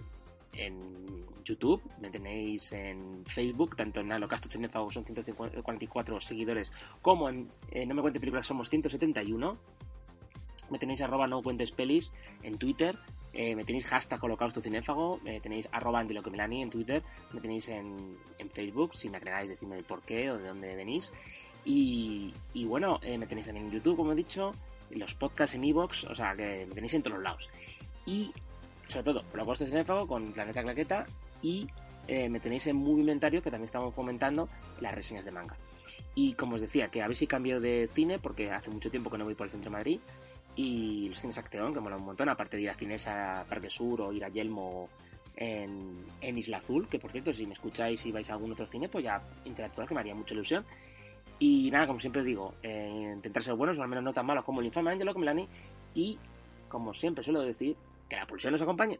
en YouTube, me tenéis en Facebook, tanto en Alocasto Cinéfago son 144 seguidores, como en No me cuente películas somos 171. Me tenéis arroba no cuentes pelis en Twitter, eh, me tenéis hashtag holocausto cinéfago, me tenéis arroba en Twitter, me tenéis en, en, Facebook, si me agregáis decirme el por qué o de dónde venís. Y, y bueno, eh, me tenéis también en YouTube, como he dicho, los podcasts en Evox, o sea que me tenéis en todos los lados. Y sobre todo, holocausto cinéfago con Planeta Claqueta y eh, me tenéis en Movimentario, que también estamos comentando las reseñas de manga. Y como os decía, que a ver si cambio de cine, porque hace mucho tiempo que no voy por el centro de Madrid y los cines Acteón, que mola un montón, aparte de ir a cines a Parque Sur o ir a Yelmo en, en, Isla Azul, que por cierto, si me escucháis y vais a algún otro cine, pues ya interactuar, que me haría mucha ilusión. Y nada, como siempre digo, eh, intentar ser buenos, o al menos no tan malos como el infame Angelo Melani, y como siempre suelo decir, que la pulsión nos acompañe.